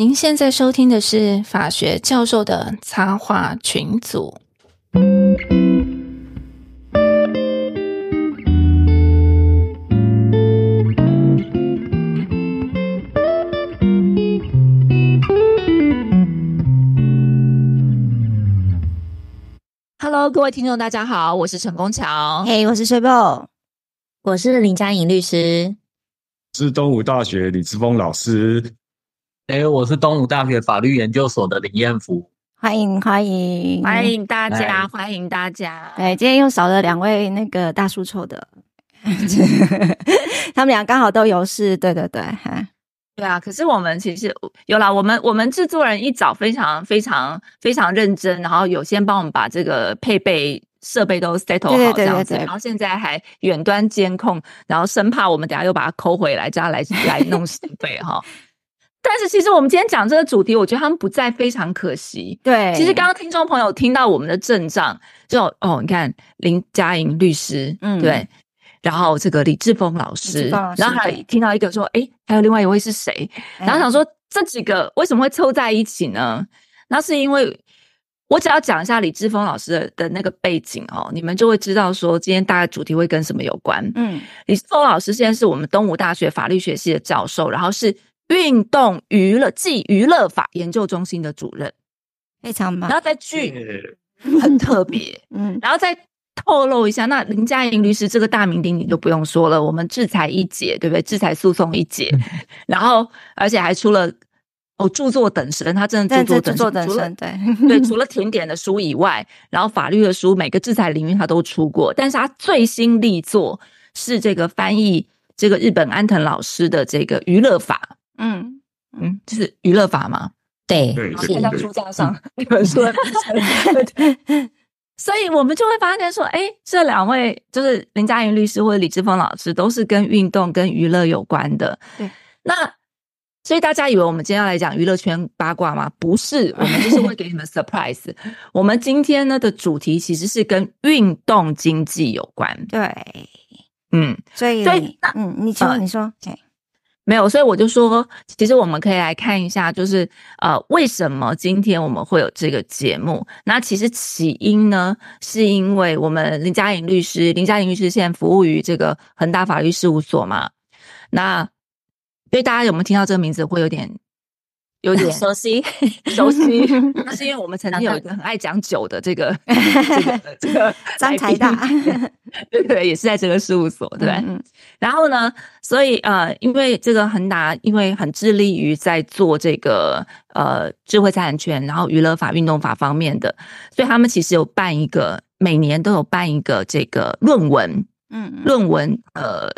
您现在收听的是法学教授的插画群组。Hello，各位听众，大家好，我是陈功桥。嘿，我是水宝，我是林佳颖律师，是东吴大学李志峰老师。哎，我是东吴大学法律研究所的林彦福。欢迎欢迎欢迎大家，欢迎大家。对，今天又少了两位那个大叔臭的，他们俩刚好都有事。对对对，哈。对啊，可是我们其实有啦，我们我们制作人一早非常非常非常认真，然后有先帮我们把这个配备设备都 settle 好这样子，然后现在还远端监控，然后生怕我们等下又把它抠回来，这样来来弄设备哈。但是其实我们今天讲这个主题，我觉得他们不在非常可惜。对，其实刚刚听众朋友听到我们的阵仗，就哦，你看林嘉莹律师，嗯，对。然后这个李志峰老师，然后还听到一个说，哎，还有另外一位是谁？然后想说这几个为什么会凑在一起呢？那是因为我只要讲一下李志峰老师的的那个背景哦，你们就会知道说今天大概主题会跟什么有关。嗯，李志峰老师现在是我们东吴大学法律学系的教授，然后是运动娱乐暨娱乐法研究中心的主任，非常棒。然后在剧很特别，嗯，然后再。透露一下，那林嘉莹律师这个大名鼎鼎就不用说了，我们制裁一姐，对不对？制裁诉讼一姐，然后而且还出了哦著作等身，他真的著作等身，对 对，除了甜点的书以外，然后法律的书，每个制裁领域他都出过，但是他最新力作是这个翻译这个日本安藤老师的这个娱乐法，嗯嗯，就是娱乐法嘛？对，看到书架上 那本说。所以我们就会发现说，哎，这两位就是林嘉莹律师或者李志峰老师，都是跟运动、跟娱乐有关的。对，那所以大家以为我们今天要来讲娱乐圈八卦吗？不是，我们就是会给你们 surprise。我们今天呢的主题其实是跟运动经济有关。对，嗯，所以，所以，嗯，你说，你说，对。没有，所以我就说，其实我们可以来看一下，就是呃，为什么今天我们会有这个节目？那其实起因呢，是因为我们林嘉颖律师，林嘉颖律师现在服务于这个恒大法律事务所嘛。那所以大家有没有听到这个名字，会有点？有点熟悉，熟悉，那是因为我们曾经有一个很爱讲酒的这个 这个这个张财大，对对，也是在这个事务所，对。然后呢，所以呃，因为这个恒达，因为很致力于在做这个呃智慧财产权，然后娱乐法、运动法方面的，所以他们其实有办一个，每年都有办一个这个论文，嗯，论文呃，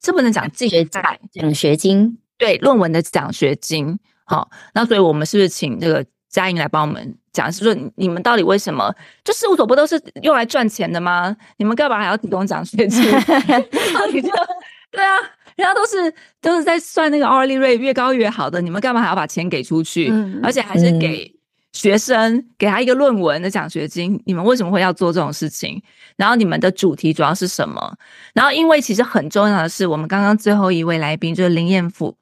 这不能讲奖学奖学金，对，论文的奖学金。好，那所以我们是不是请这个嘉莹来帮我们讲，是说你们到底为什么？就事务所不都是用来赚钱的吗？你们干嘛还要提供奖学金？对啊，人家都是都是在算那个 hourly rate 越高越好的，你们干嘛还要把钱给出去？而且还是给学生给他一个论文的奖学金，你们为什么会要做这种事情？然后你们的主题主要是什么？然后因为其实很重要的是，我们刚刚最后一位来宾就是林彦甫。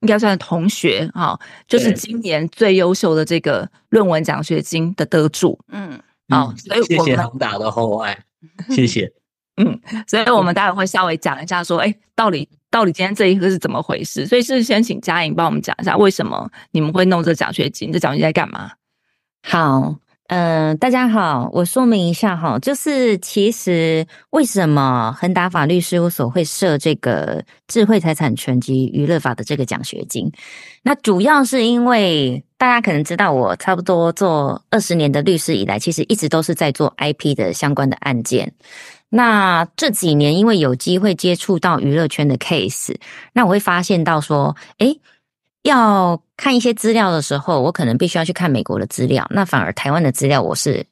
应该算同学哈，就是今年最优秀的这个论文奖学金的得主。嗯，好，所以谢谢恒大的厚爱，谢谢。嗯，所以我们待会会稍微讲一下，说，哎，到底到底今天这一个是怎么回事？所以是先请嘉颖帮我们讲一下，为什么你们会弄这奖学金？这奖学金在干嘛？好。嗯，大家好，我说明一下哈，就是其实为什么恒达法律事务所会设这个智慧财产权及娱乐法的这个奖学金？那主要是因为大家可能知道，我差不多做二十年的律师以来，其实一直都是在做 IP 的相关的案件。那这几年因为有机会接触到娱乐圈的 case，那我会发现到说，诶要看一些资料的时候，我可能必须要去看美国的资料，那反而台湾的资料我是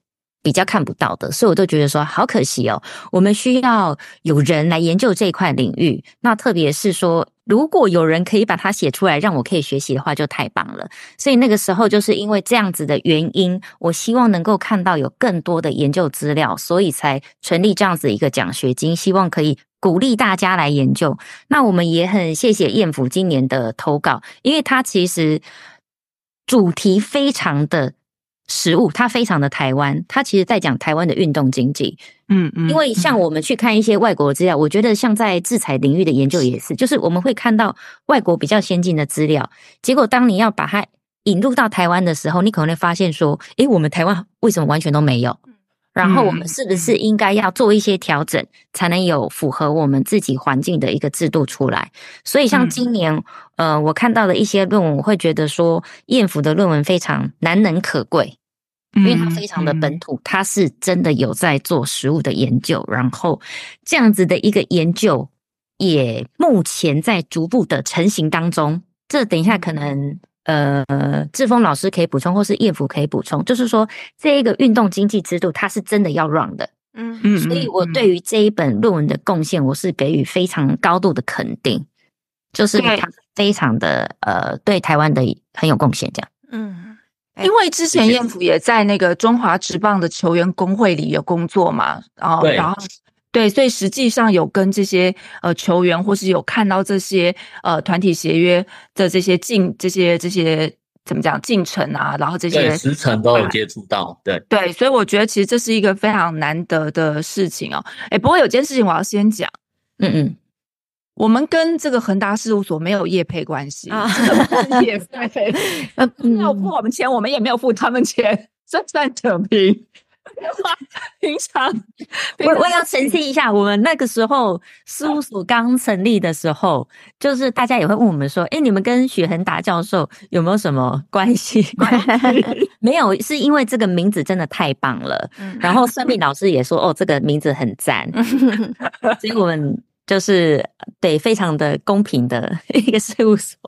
比较看不到的，所以我都觉得说好可惜哦。我们需要有人来研究这一块领域，那特别是说，如果有人可以把它写出来，让我可以学习的话，就太棒了。所以那个时候就是因为这样子的原因，我希望能够看到有更多的研究资料，所以才成立这样子一个奖学金，希望可以。鼓励大家来研究，那我们也很谢谢燕府今年的投稿，因为他其实主题非常的实物，它非常的台湾，它其实在讲台湾的运动经济。嗯嗯，因为像我们去看一些外国资料，我觉得像在制裁领域的研究也是，就是我们会看到外国比较先进的资料，结果当你要把它引入到台湾的时候，你可能会发现说，诶，我们台湾为什么完全都没有？然后我们是不是应该要做一些调整，才能有符合我们自己环境的一个制度出来？所以像今年，呃，我看到的一些论文，我会觉得说，燕府的论文非常难能可贵。因为它非常的本土，它是真的有在做食物的研究，然后这样子的一个研究也目前在逐步的成型当中。这等一下可能呃志峰老师可以补充，或是叶福可以补充，就是说这一个运动经济制度它是真的要 run 的，嗯。嗯，所以我对于这一本论文的贡献，我是给予非常高度的肯定，就是它非常的呃对台湾的很有贡献，这样，嗯。因为之前燕福也在那个中华职棒的球员工会里有工作嘛，然后然后对，所以实际上有跟这些呃球员，或是有看到这些呃团体协约的这些进这些这些怎么讲进程啊，然后这些时程都有接触到，对对，所以我觉得其实这是一个非常难得的事情哦。哎，不过有件事情我要先讲，嗯嗯。我们跟这个恒达事务所没有业配关系啊，业配，呃，没有付我们钱，我们也没有付他们钱，算算扯平。平常，我我要澄清一下，我们那个时候事务所刚成立的时候，就是大家也会问我们说，哎，你们跟许恒达教授有没有什么关系？没有，是因为这个名字真的太棒了。然后孙命老师也说，哦，这个名字很赞，所以我们。就是对，非常的公平的一个事务所。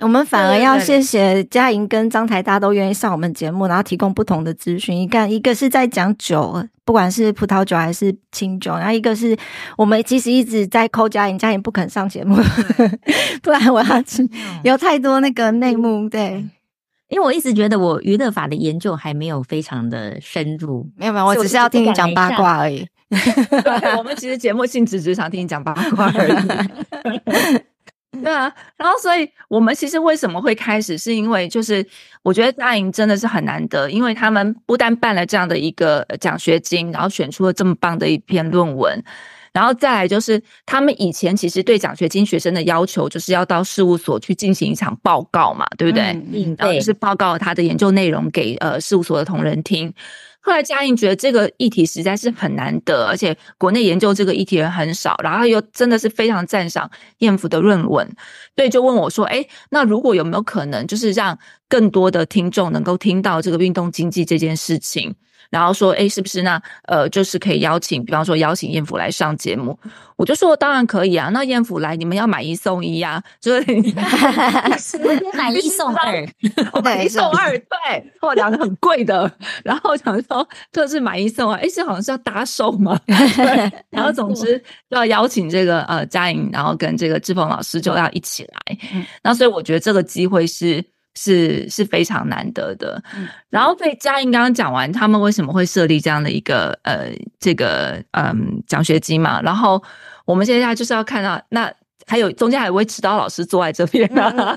我们反而要谢谢嘉莹跟张台大家都愿意上我们节目，然后提供不同的资讯。你看，一个是在讲酒，不管是葡萄酒还是清酒，然后一个是我们其实一直在扣嘉莹，嘉莹不肯上节目，不然我要去有太多那个内幕。对，因为我一直觉得我娱乐法的研究还没有非常的深入，没有没有，我只是要听你讲八卦而已。对，我们其实节目性质只想听你讲八卦而已。对啊，然后所以我们其实为什么会开始，是因为就是我觉得嘉莹真的是很难得，因为他们不但办了这样的一个奖学金，然后选出了这么棒的一篇论文，然后再来就是他们以前其实对奖学金学生的要求就是要到事务所去进行一场报告嘛，对不对？嗯，然后就是报告他的研究内容给呃事务所的同仁听。后来嘉应觉得这个议题实在是很难得，而且国内研究这个议题人很少，然后又真的是非常赞赏燕福的论文，所以就问我说：“哎，那如果有没有可能，就是让更多的听众能够听到这个运动经济这件事情？”然后说，哎，是不是那呃，就是可以邀请，比方说邀请燕府来上节目，我就说当然可以啊。那燕府来，你们要买一送一呀，就是 买 一送二，买一送二，对，或两个很贵的。然后想说，特是买一送二，哎，这好像是要搭售嘛。然后总之要邀请这个呃嘉颖，然后跟这个志鹏老师就要一起来。那所以我觉得这个机会是。是是非常难得的，然后被嘉颖刚刚讲完，他们为什么会设立这样的一个呃这个嗯奖学金嘛？然后我们现在就是要看到，那还有中间还有位指导老师坐在这边啊，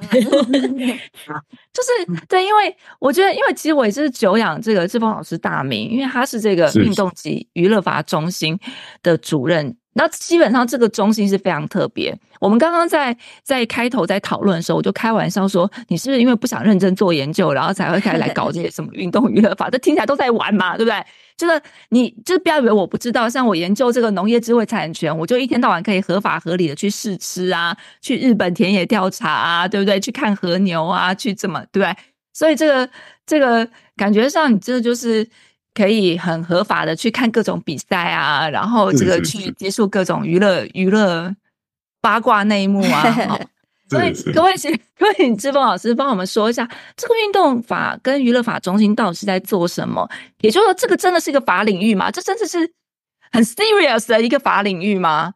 就是对，因为我觉得，因为其实我也是久仰这个志峰老师大名，因为他是这个运动及娱乐法中心的主任。那基本上这个中心是非常特别。我们刚刚在在开头在讨论的时候，我就开玩笑说：“你是不是因为不想认真做研究，然后才会开始来搞这些什么运动娱乐法？这听起来都在玩嘛，对不对？就是你就是不要以为我不知道。像我研究这个农业智慧产权，我就一天到晚可以合法合理的去试吃啊，去日本田野调查啊，对不对？去看和牛啊，去怎么对不对？所以这个这个感觉上，你真的就是。可以很合法的去看各种比赛啊，然后这个去接触各种娱乐娱乐八卦内幕啊。所以各位 各位志峰老师帮我们说一下，这个运动法跟娱乐法中心到底是在做什么？也就是说，这个真的是一个法领域吗？这真的是 很 serious 的一个法领域吗？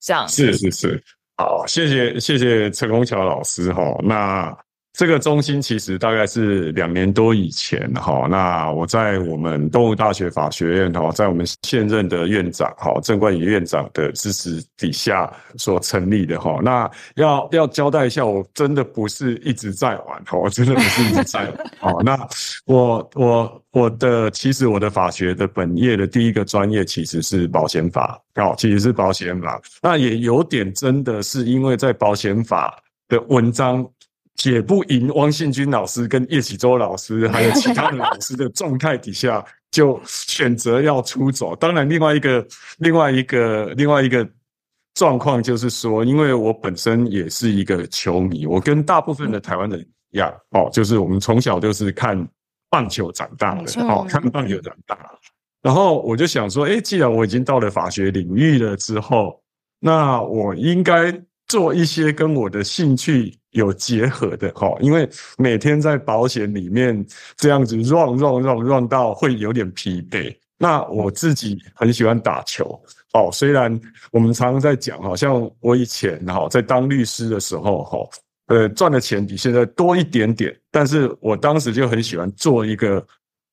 这样是是是，好，谢谢谢谢陈功桥老师哈。那这个中心其实大概是两年多以前哈，那我在我们东吴大学法学院哈，在我们现任的院长哈郑冠宇院长的支持底下所成立的哈。那要要交代一下，我真的不是一直在玩哈，我真的不是一直在玩。哦，那我我我的其实我的法学的本业的第一个专业其实是保险法，哦，其实是保险法。那也有点真的是因为在保险法的文章。解不赢汪信军老师跟叶启周老师，还有其他的老师的状态底下，就选择要出走。当然，另外一个、另外一个、另外一个状况就是说，因为我本身也是一个球迷，我跟大部分的台湾人一样，哦，就是我们从小就是看棒球长大的，哦，看棒球长大。然后我就想说，哎，既然我已经到了法学领域了之后，那我应该做一些跟我的兴趣。有结合的哈，因为每天在保险里面这样子 run run run run 到会有点疲惫。那我自己很喜欢打球哦，虽然我们常常在讲，好像我以前哈在当律师的时候哈，呃赚的钱比现在多一点点，但是我当时就很喜欢做一个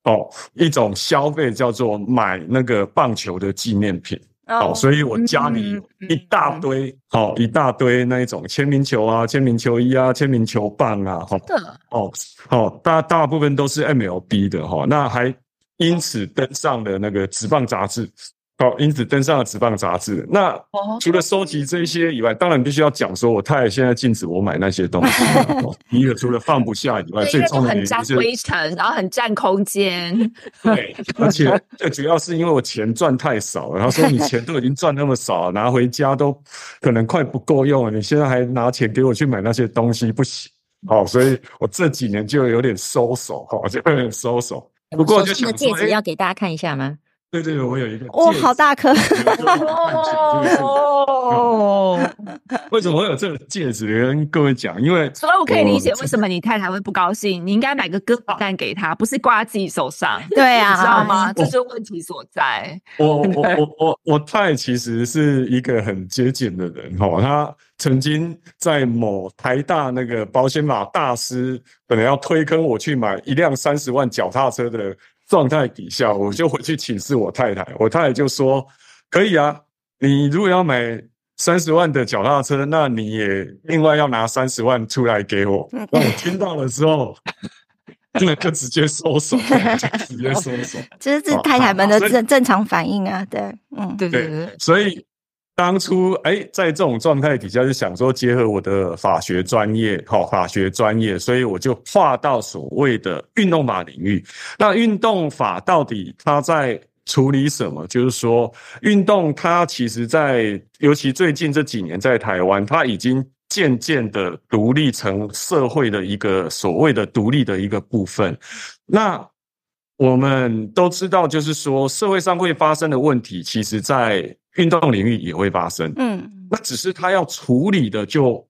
哦一种消费，叫做买那个棒球的纪念品。哦，所以我家里一大堆，好一大堆那一种签名球啊、签名球衣啊、签名球棒啊，哈、哦哦，好大大部分都是 MLB 的哈，那还因此登上了那个职棒杂志。好，因此登上了《纸棒》杂志。那除了收集这些以外，当然必须要讲说，我太太现在禁止我买那些东西。一个除了放不下以外，最重要的就是灰尘，然后很占空间。对，而且最主要是因为我钱赚太少了。然后说：“你钱都已经赚那么少，拿回家都可能快不够用了，你现在还拿钱给我去买那些东西，不行。”好，所以我这几年就有点收手，哈，就有点收手。不过，就的戒指要给大家看一下吗？对对，我有一个哇，好大颗 哦！为什么会有这个戒指？跟各位讲，因为所以我可以理解为什么你太太会不高兴。你应该买个鸽子蛋给她，不是挂在自己手上。对啊，你知道吗？这就是问题所在。我我我我我太其实是一个很节俭的人哈。他曾经在某台大那个保险码大师，本来要推坑我去买一辆三十万脚踏车的。状态底下，我就回去请示我太太，我太太就说：“可以啊，你如果要买三十万的脚踏车，那你也另外要拿三十万出来给我。”那我听到了之后，那就直接收手，直接收手。这是太太们的正正常反应啊，对，嗯，对对对，所以。当初哎，在这种状态底下，就想说结合我的法学专业，哈，法学专业，所以我就跨到所谓的运动法领域。那运动法到底它在处理什么？就是说，运动它其实，在尤其最近这几年，在台湾，它已经渐渐的独立成社会的一个所谓的独立的一个部分。那我们都知道，就是说，社会上会发生的问题，其实在。运动领域也会发生，嗯，那只是他要处理的就，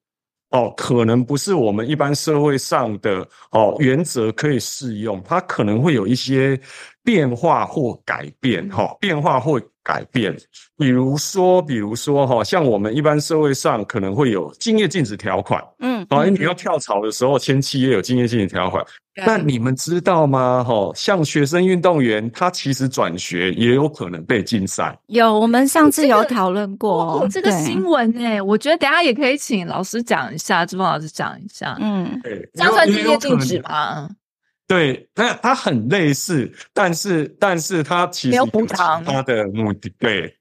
哦，可能不是我们一般社会上的哦原则可以适用，它可能会有一些变化或改变，哈，变化或改变，比如说，比如说，哈，像我们一般社会上可能会有竞业禁止条款，嗯，啊，你要跳槽的时候签契约有竞业禁止条款。那你们知道吗？哈，像学生运动员，他其实转学也有可能被禁赛。有，我们上次有讨论过这个新闻诶。我觉得等下也可以请老师讲一下，志峰老师讲一下。嗯，对，这样算竞业禁止吗？对，那它很类似，但是，但是它其实没有补偿它的目的。对。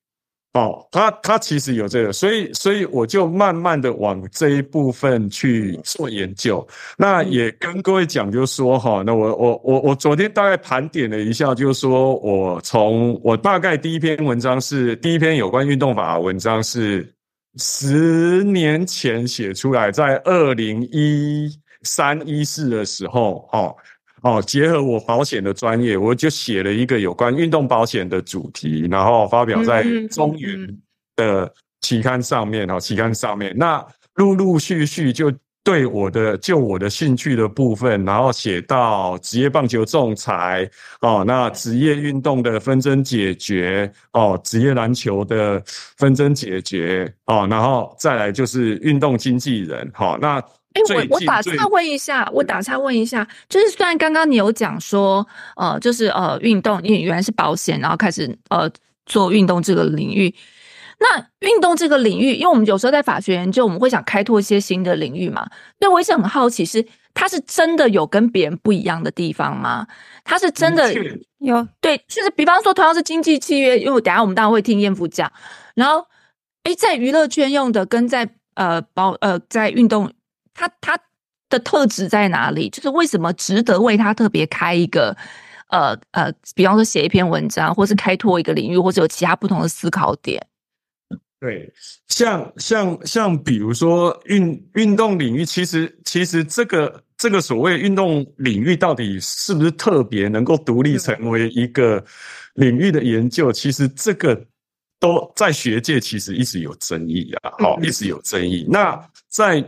哦，他他其实有这个，所以所以我就慢慢的往这一部分去做研究。那也跟各位讲，就是说哈，那我我我我昨天大概盘点了一下，就是说我从我大概第一篇文章是第一篇有关运动法的文章是十年前写出来，在二零一三一四的时候，哦。哦，结合我保险的专业，我就写了一个有关运动保险的主题，然后发表在中原的期刊上面。哈，期刊上面，那陆陆续续就对我的就我的兴趣的部分，然后写到职业棒球仲裁，哦，那职业运动的纷争解决，哦，职业篮球的纷争解决，哦，然后再来就是运动经纪人，好，那。哎、最我我打岔问一下，我打岔问一下，就是虽然刚刚你有讲说，呃，就是呃，运动，因为原来是保险，然后开始呃做运动这个领域。那运动这个领域，因为我们有时候在法学研究，我们会想开拓一些新的领域嘛。那我一直很好奇是，它是真的有跟别人不一样的地方吗？它是真的 有对，就是比方说同样是经济契约，因为我等下我们当然会听燕福讲，然后诶，在娱乐圈用的跟在呃保呃在运动，它它的特质在哪里？就是为什么值得为他特别开一个呃呃，比方说写一篇文章，或是开拓一个领域，或者有其他不同的思考点。对，像像像比如说运运动领域，其实其实这个这个所谓运动领域到底是不是特别能够独立成为一个领域的研究，其实这个都在学界其实一直有争议啊，好、嗯一直有争议。那在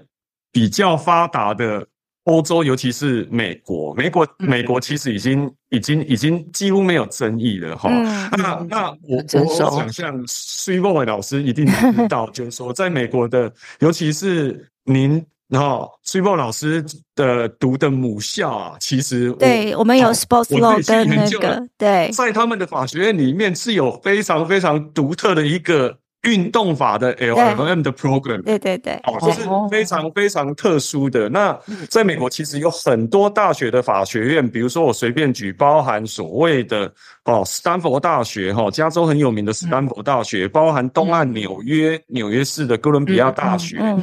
比较发达的欧洲，尤其是美国，美国嗯美国其实已经已经已经几乎没有争议了哈。嗯那那我我想像苏梦伟老师一定知道，就是说在美国的，尤其是您。然后，苏梦老师的读的母校啊，其实我对，我们有 sports 我 law 跟那个对在他们的法学院里面是有非常非常独特的一个运动法的 L M M 的 program。对对对，哦，这是非常非常特殊的。那在美国，其实有很多大学的法学院，比如说我随便举，包含所谓的哦，斯坦福大学哈、加州很有名的斯坦福大学，包含东岸纽约纽约市的哥伦比亚大学，嗯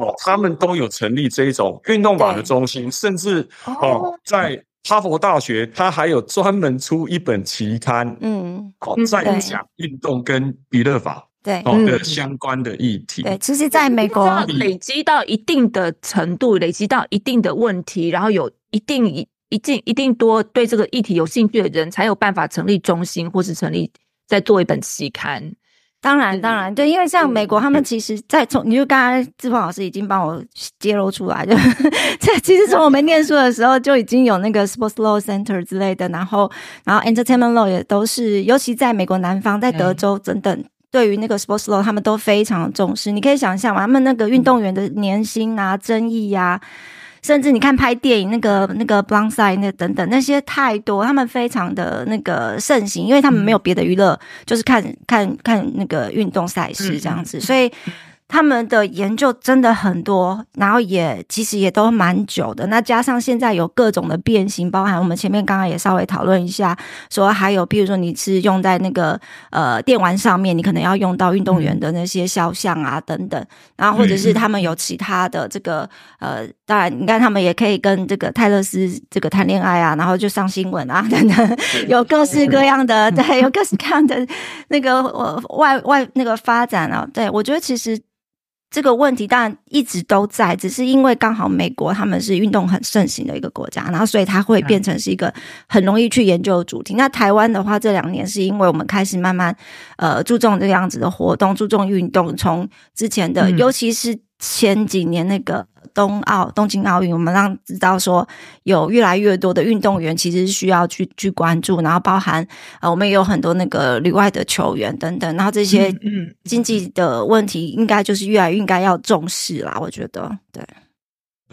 哦，他们都有成立这一种运动法的中心，甚至哦，在哈佛大学，它还有专门出一本期刊，嗯，哦在讲运动跟娱乐法对哦嗯的相关的议题。对，其实在美国要累积到一定的程度，累积到一定的问题，然后有一定一一定一定多对这个议题有兴趣的人，才有办法成立中心，或是成立再做一本期刊。当然，嗯当然，对，因为像美国，他们其实，在从你就刚才志鹏老师已经帮我揭露出来，就这其实从我们念书的时候就已经有那个 sports law center 之类的，然后然后 entertainment law 也都是，尤其在美国南方，在德州等等。对于那个 sports law，他们都非常重视。你可以想象嘛，他们那个运动员的年薪啊、争议呀、甚至你看拍电影那个那个 b l o n d side 那等等那些太多，他们非常的那个盛行，因为他们没有别的娱乐，就是看看看那个运动赛事这样子，所以他们的研究真的很多，然后也其实也都蛮久的。那加上现在有各种的变形，包含我们前面刚刚也稍微讨论一下，说还有比如说你是用在那个呃电玩上面，你可能要用到运动员的那些肖像啊等等，然后或者是他们有其他的这个呃，当然你看他们也可以跟这个泰勒斯这个谈恋爱啊，然后就上新闻啊等等，有各式各样的 对，有各式各样的那个呃外外那个发展啊，对我觉得其实。这个问题当然一直都在，只是因为刚好美国他们是运动很盛行的一个国家，然后所以它会变成是一个很容易去研究的主题。那台湾的话，这两年是因为我们开始慢慢呃注重这个样子的活动，注重运动，从之前的、嗯尤其是前几年那个冬奥东京奥运，我们让知道说有越来越多的运动员其实需要去去关注，然后包含呃我们也有很多那个旅外的球员等等，然后这些嗯经济的问题应该就是越来越应该要重视啦，我觉得对。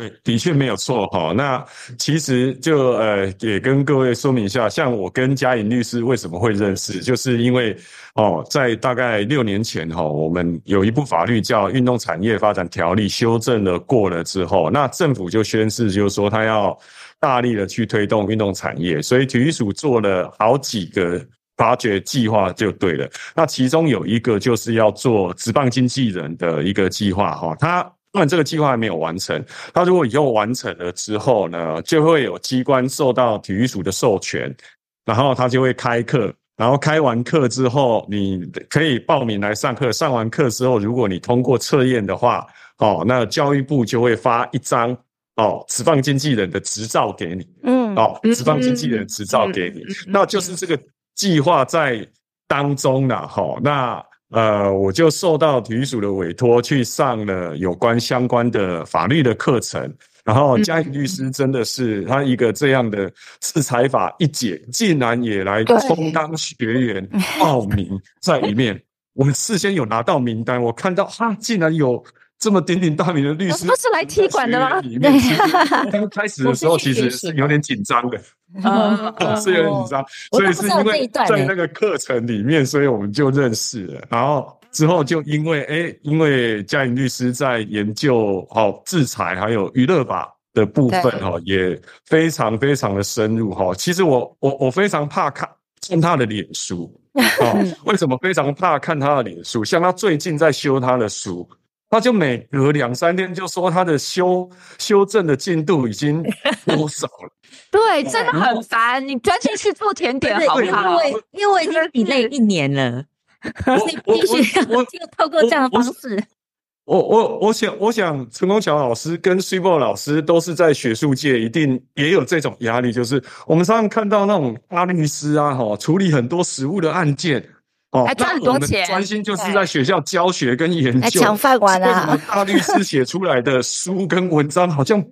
对，的确没有错哈。那其实就呃，也跟各位说明一下，像我跟嘉颖律师为什么会认识，就是因为哦，在大概六年前哈，我们有一部法律叫《运动产业发展条例》修正了过了之后，那政府就宣示，就是说他要大力的去推动运动产业，所以体育署做了好几个。发掘计划就对了，那其中有一个就是要做职棒经纪人的一个计划哈，他当然这个计划还没有完成，他如果以后完成了之后呢，就会有机关受到体育署的授权，然后他就会开课，然后开完课之后，你可以报名来上课，上完课之后，如果你通过测验的话，哦，那教育部就会发一张哦职棒经纪人的执照给你，嗯，哦，职棒经纪人执照给你，那就是这个计划在当中了哈。那呃，我就受到体育署的委托去上了有关相关的法律的课程。然后嘉颖律师真的是他一个这样的制裁法一解，竟然也来充当学员报名在里面。我们事先有拿到名单，我看到哈，竟然有这么鼎鼎大名的律师，不是来踢馆的吗刚开始的时候其实是有点紧张的，嗯 是有点紧张，所以是因为在那个课程里面，所以我们就认识了，然后。之后就因为哎，因为嘉颖律师在研究好制裁还有娱乐法的部分对哈，也非常非常的深入哈。其实我我我非常怕看看他的脸书哦，为什么非常怕看他的脸书？像他最近在修他的书，他就每隔两三天就说他的修修正的进度已经 多少了。对，真的很烦。你专心去做甜点好不好因好？为因为我已经比累一年了，你必须要就透过这样的方式。我我我想，我想陈功桥老师跟 s u p e 老师都是在学术界，一定也有这种压力，就是我们常常看到那种大律师啊，哈，处理很多实务的案件，哦，还赚很多那我们钱专心就是在学校教学跟研究，还抢饭碗为什么啊！大律师写出来的书跟文章好像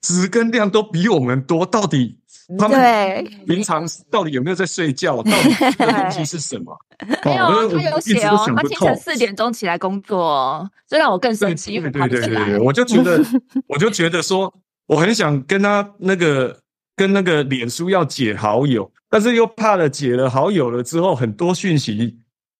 值跟量都比我们多？到底他们对，平常到底有没有在睡觉？到底这个东西是什么？没有哦，他有写哦，他清晨四点钟起来工作哦，这让我更生气，对对对对，我就觉得，我就觉得说，我很想跟他那个跟那个脸书要解好友，但是又怕了解了好友了之后，很多讯息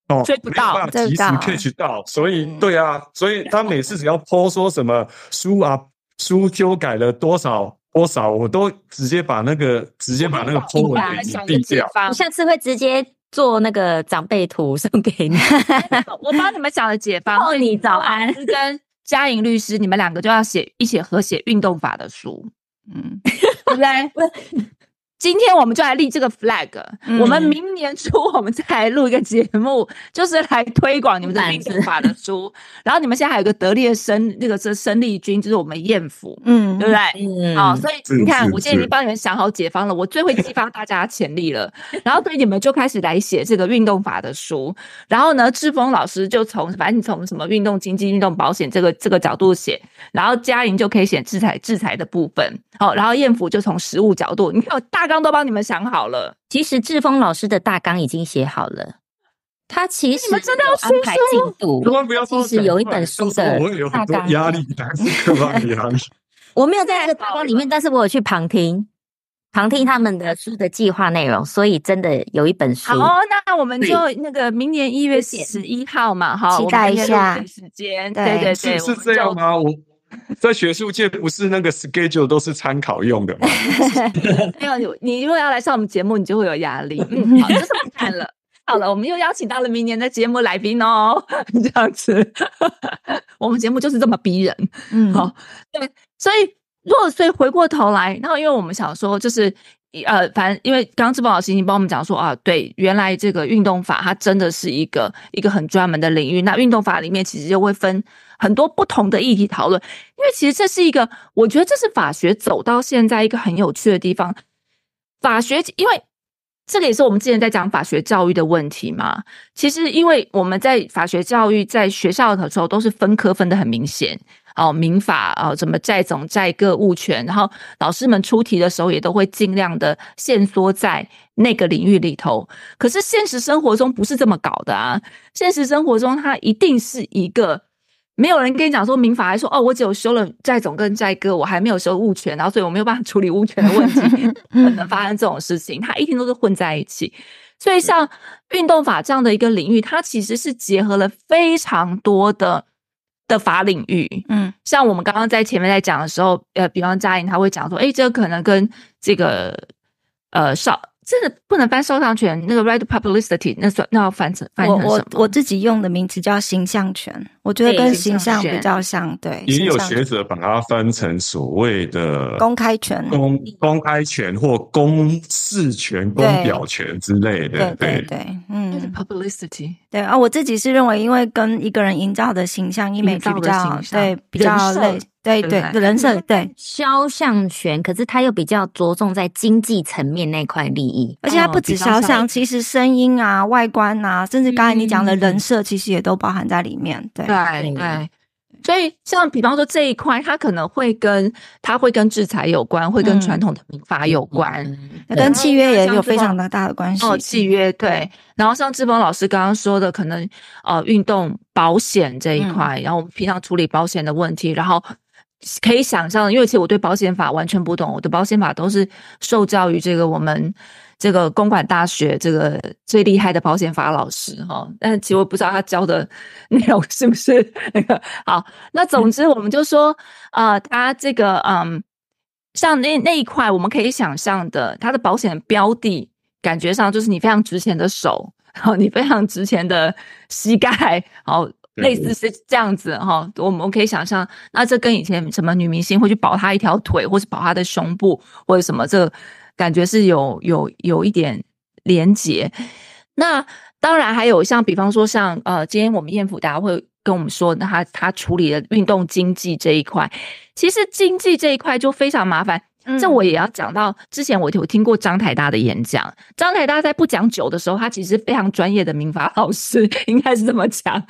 哦追不到没有办法及时 catch 到，所以嗯。对啊，所以他每次只要 po 说什么书啊书修改了多少多少，我都直接把那个直接把那个 po 文给想隐蔽掉。方我下次会直接做那个长辈图送给你。我帮你们想了解方，哦你早安。跟嘉颖律师，你们两个就要写一起合写运动法的书，嗯，对不对？今天我们就来立这个 flag，、嗯我们明年初我们再来录一个节目，就是来推广你们的运动法的书。然后你们现在还有个得力的生那个是生力军，就是我们艳福，嗯，对不对？嗯好、所以你看，我现在已经帮你们想好解方了，我最会激发大家的潜力了。然后，所以你们就开始来写这个运动法的书。然后呢，志峰老师就从反正你从什么运动经济、运动保险这个这个角度写，然后嘉莹就可以写制裁制裁的部分。好、然后艳福就从实物角度，你看我大纲都帮你们想好了。其实志峰老师的大纲已经写好了，他其实你们真的要有安排出书进度。千万不要说其实有一本书的大纲压力，但是各方压力。我没有在那个大纲里面，但是我有去旁听，旁听他们的书的计划内容，所以真的有一本书。好，那我们就那个明年一月十一号嘛，哈，期待一下时间，对对对对，是是这样吗？我 在学术界不是那个 schedule 都是参考用的吗？没有你，你如果要来上我们节目，你就会有压力。嗯，好，就是不看了。好了，我们又邀请到了明年的节目来宾哦，这样子，我们节目就是这么逼人。嗯，好，对，所以如果所以回过头来，然后因为我们想说，就是呃，反正因为刚刚志邦老师已经帮我们讲说啊，对，原来这个运动法它真的是一个一个很专门的领域。那运动法里面其实就会分很多不同的议题讨论，因为其实这是一个，我觉得这是法学走到现在一个很有趣的地方。法学，因为这个也是我们之前在讲法学教育的问题嘛。其实，因为我们在法学教育在学校的时候都是分科分的很明显，哦，民法哦，什么债总、债个、物权，然后老师们出题的时候也都会尽量的限缩在那个领域里头。可是现实生活中不是这么搞的啊！现实生活中，它一定是一个。没有人跟你讲说民法还说哦，我只有修了债总跟债哥，我还没有修物权，然后所以我没有办法处理物权的问题，可能发生这种事情，他一天都是混在一起。所以像运动法这样的一个领域，它其实是结合了非常多的的法领域。嗯像我们刚刚在前面在讲的时候，呃，比方嘉颖他会讲说，诶，这个可能跟这个呃少。真的不能翻收藏权，那个 right publicity，那算那要翻成翻我我成什么？我自己用的名词叫形象权，我觉得跟形形象比较像，对，也有学者把它分成所谓的公开权，公公开权或公示权、公表权之类的。对对对，就是嗯，publicity，对啊，我自己是认为，因为跟一个人营造的形象、造的比较对比较人设。类，对对对对人设对，肖像权，可是他又比较着重在经济层面那块利益。而且它不止肖像，其实声音啊、外观啊，甚至刚才你讲的嗯人设，其实也都包含在里面。对，对。所以像比方说这一块，它可能会跟它会跟制裁有关，会跟嗯传统的民法有关。跟契约也有非常的大的关系。哦，契约对，然后像志峰老师刚刚说的，可能呃运动保险这一块，然后我们平常处理保险的问题，然后可以想象，因为其实我对保险法完全不懂，我的保险法都是受教于这个我们这个公管大学这个最厉害的保险法老师哈，但其实我不知道他教的内容是不是那个好。那总之我们就说，呃，他这个嗯。像那那一块，我们可以想象的，他的保险标的感觉上就是你非常值钱的手，好，你非常值钱的膝盖，好，类似是这样子哈。我们可以想象，那这跟以前什么女明星会去保她一条腿，或是保她的胸部，或者什么，这感觉是有有有一点连结。那当然还有像，比方说像呃，今天我们燕府大家会跟我们说，那他他处理的运动经济这一块，其实经济这一块就非常麻烦。嗯这我也要讲到，之前我有听过张台大的演讲，张台大在不讲酒的时候，他其实非常专业的民法老师，应该是这么讲。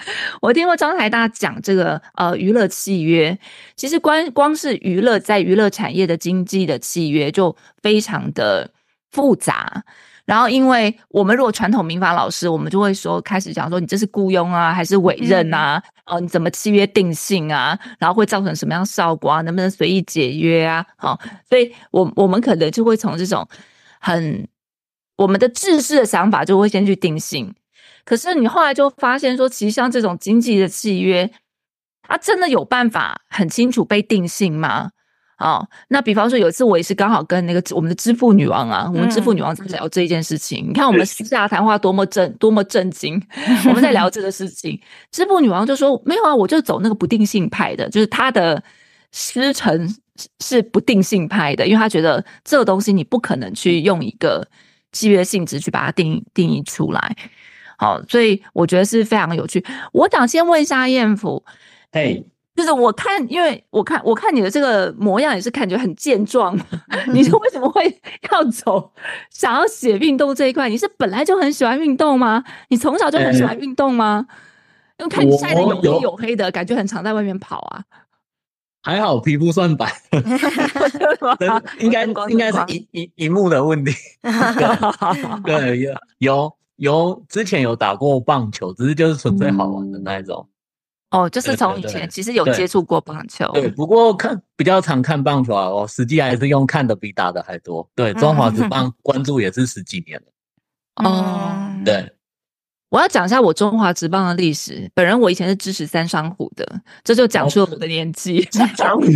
我听过张台大讲这个呃娱乐契约，其实光光是娱乐在娱乐产业的经济的契约就非常的复杂。然后，因为我们如果传统民法老师，我们就会说开始讲说你这是雇佣啊，还是委任啊？哦，你怎么契约定性啊？然后会造成什么样效果啊？能不能随意解约啊？好、所以我我们可能就会从这种很我们的制式的想法，就会先去定性。可是你后来就发现说，其实像这种经济的契约，它真的有办法很清楚被定性吗？哦，那比方说有一次我也是刚好跟那个我们的支付女王啊，我们支付女王在聊这一件事情。你看我们私下谈话多么震多么震惊，我们在聊这个事情，支付女王就说没有啊，我就走那个不定性派的，就是她的师承是不定性派的，因为她觉得这个东西你不可能去用一个契约性质去把它定义定义出来。好，所以我觉得是非常有趣。我想先问一下燕府，嘿，就是我看，因为我看我看你的这个模样也是感觉很健壮，你是为什么会 要走想要写运动这一块？你是本来就很喜欢运动吗？你从小就很喜欢运动吗？因为看你晒得黝黑有黝黑的，感觉很常在外面跑啊。还好皮肤算白，真的应该应该是荧荧荧幕的问题。对，有有有，之前有打过棒球，只是就是纯粹好玩的那一种。哦，就是从以前其实有接触过棒球，对，不过看比较常看棒球啊，我实际还是用看的比打的还多。对，中华职棒关注也是十几年了。哦嗯，对，我要讲一下我中华职棒的历史。本人我以前是支持三商虎的，这就讲出了我的年纪。三商虎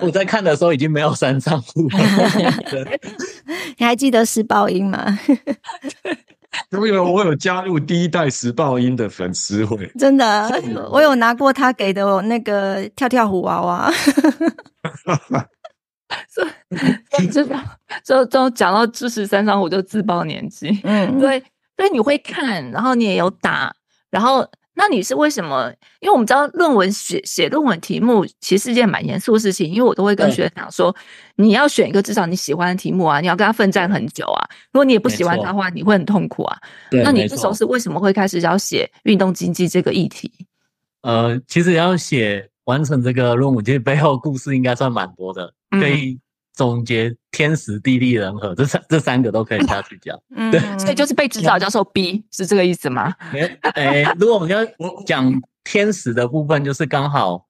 我在看的时候已经没有三商虎了。对你还记得施暴英吗？我 有我有加入第一代时报音的粉丝会，真的，我有拿过他给的我那个跳跳虎娃娃。就就就讲到支持三商虎就自爆年纪。嗯，对，所以你会看，然后你也有打，然后那你是为什么？因为我们知道论文写写论文题目其实是件蛮严肃的事情，因为我都会跟对学长说，你要选一个至少你喜欢的题目啊，你要跟他奋战很久啊。如果你也不喜欢他的话，你会很痛苦啊。那你这时候是为什么会开始要写运动经济这个议题？呃，其实要写完成这个论文，其实背后故事应该算蛮多的，嗯可以总结天时地利人和这三这三个都可以下去讲。嗯。对。所以就是被指导教授逼，是这个意思吗？诶、诶，如果我们要讲天时的部分，就是刚好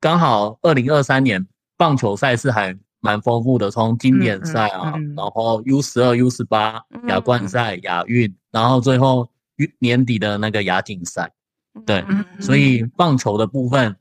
刚好二零二三年棒球赛事还蛮丰富的，从经典赛啊，嗯。嗯嗯然后 U 十二、U 十八嗯亚冠赛、亚运，然后最后年底的那个亚锦赛，对，嗯。所以棒球的部分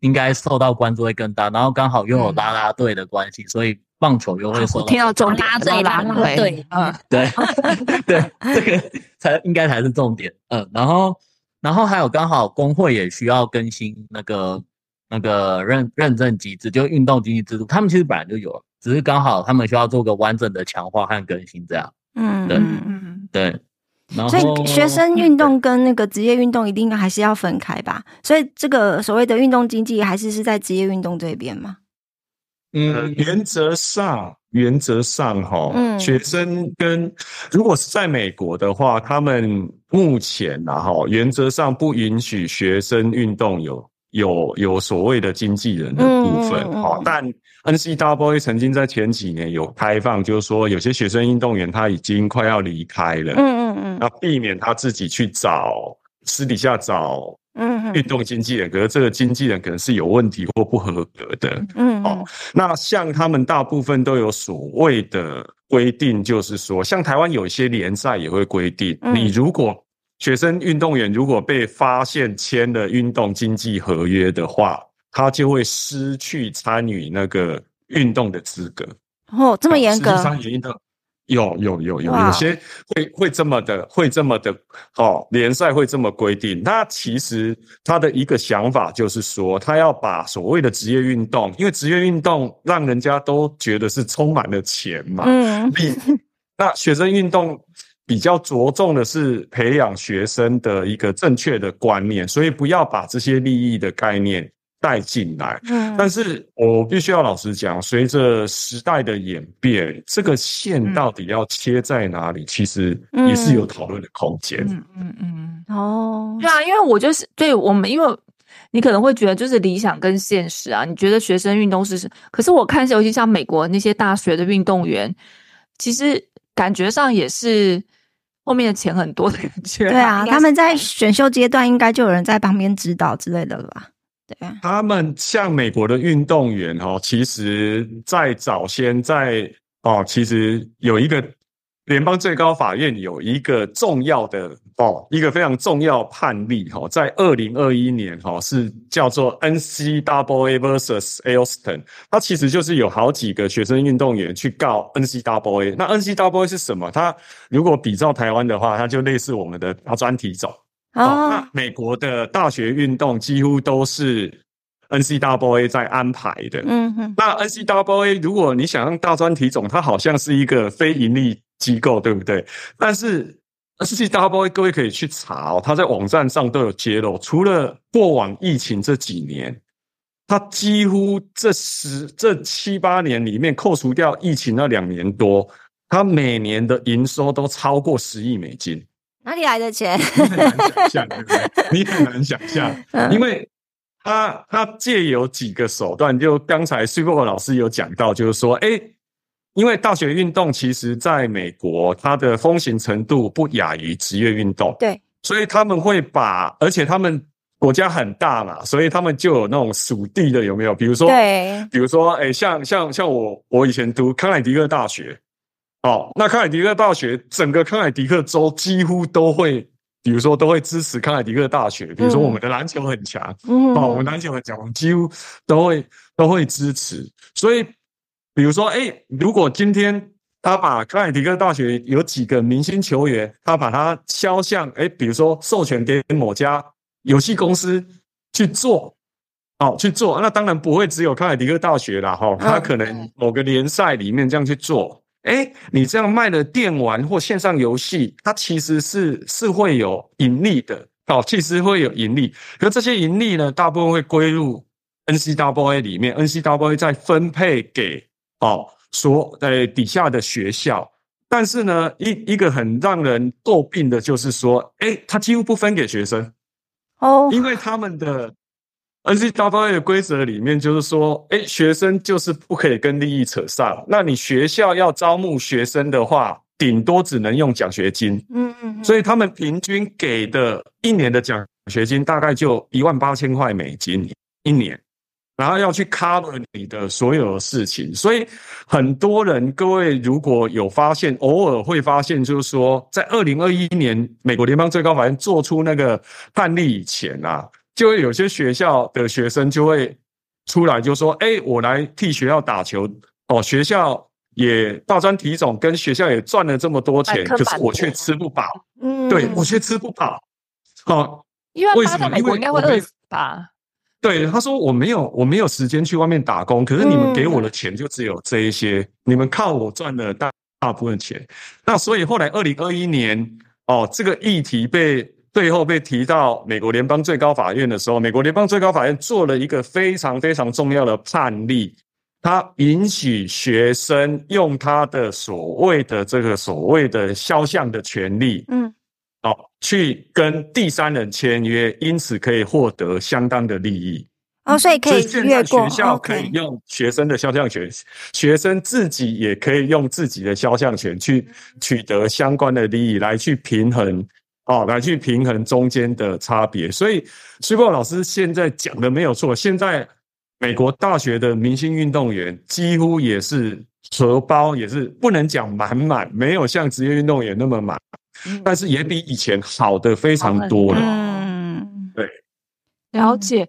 应该受到关注会更大，然后刚好又有啦啦队的关系，所以棒球又会受到我听到重点啦啦队了啦啦队嗯，对 对，这个才应该才是重点。嗯，然后然后还有刚好工会也需要更新那个那个认认证机制，就运动经济制度，他们其实本来就有了，只是刚好他们需要做个完整的强化和更新，这样对嗯嗯嗯，对。所以学生运动跟那个职业运动一定还是要分开吧？所以这个所谓的运动经济还是是在职业运动这边吗？呃，嗯，原则上，原则上哈，嗯学生跟如果是在美国的话，他们目前啊哈，原则上不允许学生运动有有有所谓的经纪人的部分嗯嗯嗯哦，但 NCAA 曾经在前几年有开放，就是说有些学生运动员他已经快要离开了，嗯嗯嗯。那避免他自己去找私底下找嗯运动经纪人，可是这个经纪人可能是有问题或不合格的。嗯哦，那像他们大部分都有所谓的规定，就是说，像台湾有一些联赛也会规定，嗯。你如果学生运动员如果被发现签了运动经纪合约的话，他就会失去参与那个运动的资格。哦，这么严格有有有有有些会会这么的会这么的哦，联赛会这么规定。那其实他的一个想法就是说，他要把所谓的职业运动，因为职业运动让人家都觉得是充满了钱嘛，嗯比那学生运动比较着重的是培养学生的一个正确的观念，所以不要把这些利益的概念带进来。嗯但是我必须要老实讲，随着时代的演变，这个线到底要切在哪里，其实也是有讨论的空间。嗯嗯嗯，哦，对啊，因为我就是对我们，因为你可能会觉得就是理想跟现实啊，你觉得学生运动是，可是我看尤其像美国那些大学的运动员，其实感觉上也是后面的钱很多的感觉。对啊，他们在选秀阶段应该就有人在旁边指导之类的了吧？对，他们像美国的运动员哦，其实在早先在哦，其实有一个联邦最高法院有一个重要的哦，一个非常重要判例哈、哦，在二零二一年哈、哦、是叫做 N C W A versus Alston，它其实就是有好几个学生运动员去告 N C W A，。那 N C W A 是什么？它如果比照台湾的话，它就类似我们的大专体总。哦，哦那，美国的大学运动几乎都是 NCAA 在安排的。嗯哼，那 NCAA 如果你想让大专体总，它好像是一个非盈利机构，对不对？但是 NCAA 各位可以去查哦，它在网站上都有揭露，除了过往疫情这几年，它几乎这十这七八年里面，扣除掉疫情那两年多，它每年的营收都超过十亿美金。哪里来的钱？你很难想象，对不对？你很难想象，嗯因为他他借有几个手段，就刚才 Super 老师有讲到，就是说，哎，因为大学运动其实在美国它的风行程度不亚于职业运动，对，所以他们会把，而且他们国家很大嘛，所以他们就有那种属地的，有没有？比如说，对，比如说，哎，像像像我我以前读康乃狄克大学，哦，那康乃狄克大学整个康乃狄克州几乎都会，比如说都会支持康乃狄克大学，比如说嗯我们的篮球很强，嗯哦，我们篮球很强，我们几乎都会都会支持。所以，比如说，哎，如果今天他把康乃狄克大学有几个明星球员，他把他肖像，哎，比如说授权给某家游戏公司去做。哦，去做，那当然不会只有康乃狄克大学啦，哈、哦，他可能某个联赛里面这样去做。哎，你这样卖的电玩或线上游戏，它其实是是会有盈利的，哦，其实会有盈利。可这些盈利呢，大部分会归入 NCAA 里面，NCAA 再分配给哦所呃底下的学校。但是呢，一一个很让人诟病的就是说，哎，他几乎不分给学生。哦，因为他们的 NCAA 的规则里面就是说，哎，学生就是不可以跟利益扯上。那你学校要招募学生的话，顶多只能用奖学金。嗯嗯，所以他们平均给的一年的奖学金大概就一万八千块美金一年，然后要去 cover 你的所有的事情。所以很多人，各位如果有发现，偶尔会发现，就是说，在二零二一年美国联邦最高法院做出那个判例以前啊，就会有些学校的学生就会出来就说：“哎，我来替学校打球哦，学校。”也大专体总跟学校也赚了这么多钱，可是我板却吃不饱，嗯，对我却吃不饱。哦、因为为什么他在美国应该会饿死吧？对，他说我没有，我没有时间去外面打工，可是你们给我的钱就只有这一些，你们靠我赚了大大部分钱。那所以后来二零二一年哦，这个议题被最后被提到美国联邦最高法院的时候，美国联邦最高法院做了一个非常非常重要的判例，他允许学生用他的所谓的这个所谓的肖像的权利，嗯哦，去跟第三人签约，因此可以获得相当的利益。哦，所以可以越过学校可以用学生的肖像权，学生自己也可以用自己的肖像权去取得相关的利益，来去平衡哦，来去平衡中间的差别。所以，崔波老师现在讲的没有错，现在美国大学的明星运动员几乎也是荷包也是不能讲满满，没有像职业运动员那么满，但是也比以前好的非常多了。嗯，对了解。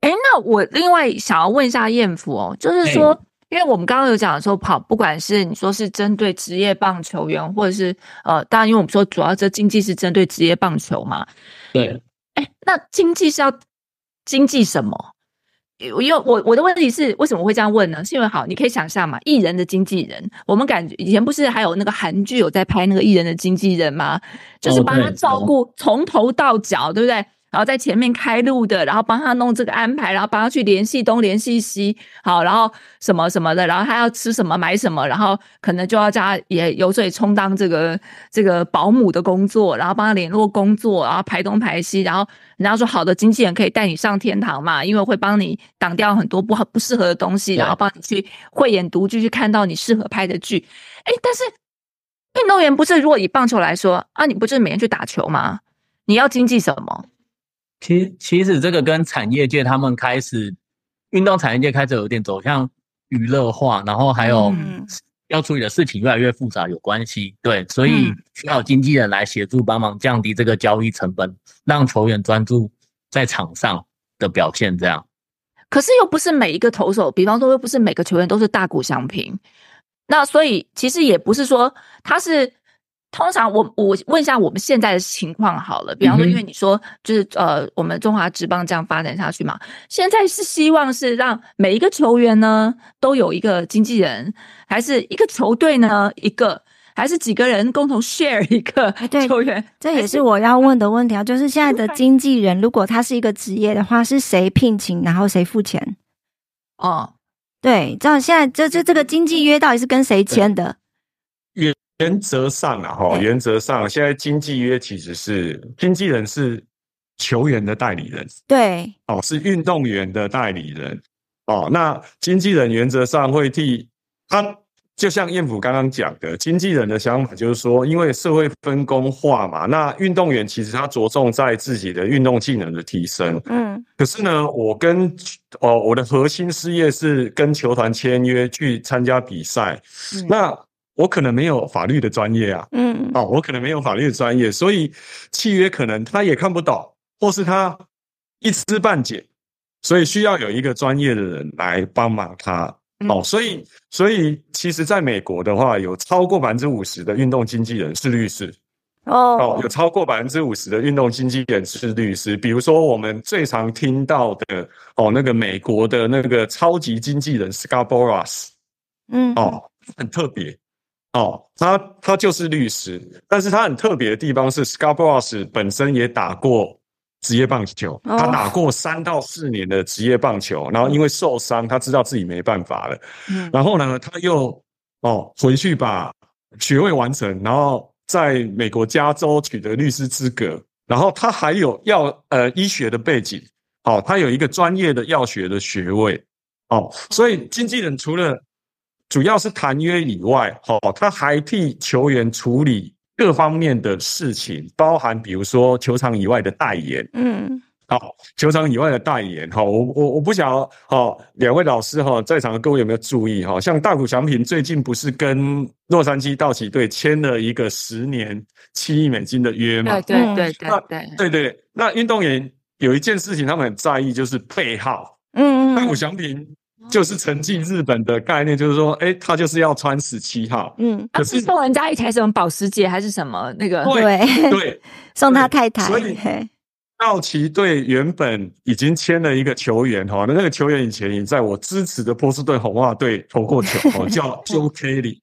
哎，那我另外想要问一下艳福哦，就是说，因为我们刚刚有讲说跑，不管是你说是针对职业棒球员，或者是呃，当然因为我们说主要这经济是针对职业棒球嘛，对，哎，那经济是要经济什么？因为我我的问题是为什么会这样问呢？是因为好，你可以想象嘛，艺人的经纪人，我们感觉以前不是还有那个韩剧有在拍那个艺人的经纪人吗？就是哦帮他照顾从头到脚，对不对？然后在前面开路的，然后帮他弄这个安排，然后帮他去联系东联系西，好，然后什么什么的，然后他要吃什么买什么，然后可能就要叫他也有时候也充当这个这个保姆的工作，然后帮他联络工作，然后排东排西，然后人家说好的经纪人可以带你上天堂嘛，因为会帮你挡掉很多不好不适合的东西，然后帮你去慧眼独具，去看到你适合拍的剧。哎，但是运动员不是如果以棒球来说啊，你不就是每天去打球吗？你要经济什么？其其实这个跟产业界他们开始运动产业界开始有点走向娱乐化，然后还有嗯要处理的事情越来越复杂有关系。对，所以嗯需要经纪人来协助帮忙降低这个交易成本，让球员专注在场上的表现。这样，可是又不是每一个投手，比方说又不是每个球员都是大股相平，那所以其实也不是说他是。通常我我问一下我们现在的情况好了，比方说，因为你说就是呃，我们中华职棒这样发展下去嘛，现在是希望是让每一个球员呢都有一个经纪人，还是一个球队呢一个，还是几个人共同 share 一个球员？这也是我要问的问题啊，就是现在的经纪人，如果他是一个职业的话，是谁聘请，然后谁付钱？哦，对，这样现在这这这个经纪约到底是跟谁签的？原则上啊，哈，原则上，现在经纪约其实是经纪人是球员的代理人，对，哦，是运动员的代理人，哦，那经纪人原则上会替他，就像燕府刚刚讲的，经纪人的想法就是说，因为社会分工化嘛，那运动员其实他着重在自己的运动技能的提升，嗯。可是呢，我跟哦，我的核心事业是跟球团签约去参加比赛，嗯。那我可能没有法律的专业啊，嗯。哦，我可能没有法律的专业，所以契约可能他也看不懂，或是他一知半解，所以需要有一个专业的人来帮忙他。哦，嗯所以所以其实在美国的话，有超过百分之五十的运动经纪人是律师。哦。哦，有超过百分之五十的运动经纪人是律师，比如说我们最常听到的哦，那个美国的那个超级经纪人 Scarborough 嗯。哦，很特别哦，他他就是律师，但是他很特别的地方是 Scarborough 本身也打过职业棒球，哦他打过三到四年的职业棒球，然后因为受伤，他知道自己没办法了，嗯。然后呢，他又哦回去把学位完成，然后在美国加州取得律师资格，然后他还有药呃医学的背景，哦，他有一个专业的药学的学位，哦，所以经纪人除了主要是谈约以外，哦，他还替球员处理各方面的事情，包含比如说球场以外的代言，嗯好，球场以外的代言哈，我我我不晓得哈，两位老师哈，在场的各位有没有注意哈？像大谷翔平最近不是跟洛杉矶道奇队签了一个十年七亿美金的约吗对？对嗯对对那对，对对，那运动员有一件事情他们很在意，就是背号。嗯大谷翔平就是沉浸日本的概念，就是说，哎，他就是要穿十七号。嗯，他可是是送人家一台什么保时捷还是什么那个？对，对，送他太太，所以嘿道奇队原本已经签了一个球员哈，那那个球员以前也在我支持的波士顿红袜队投过球哦，叫 Joe Kelly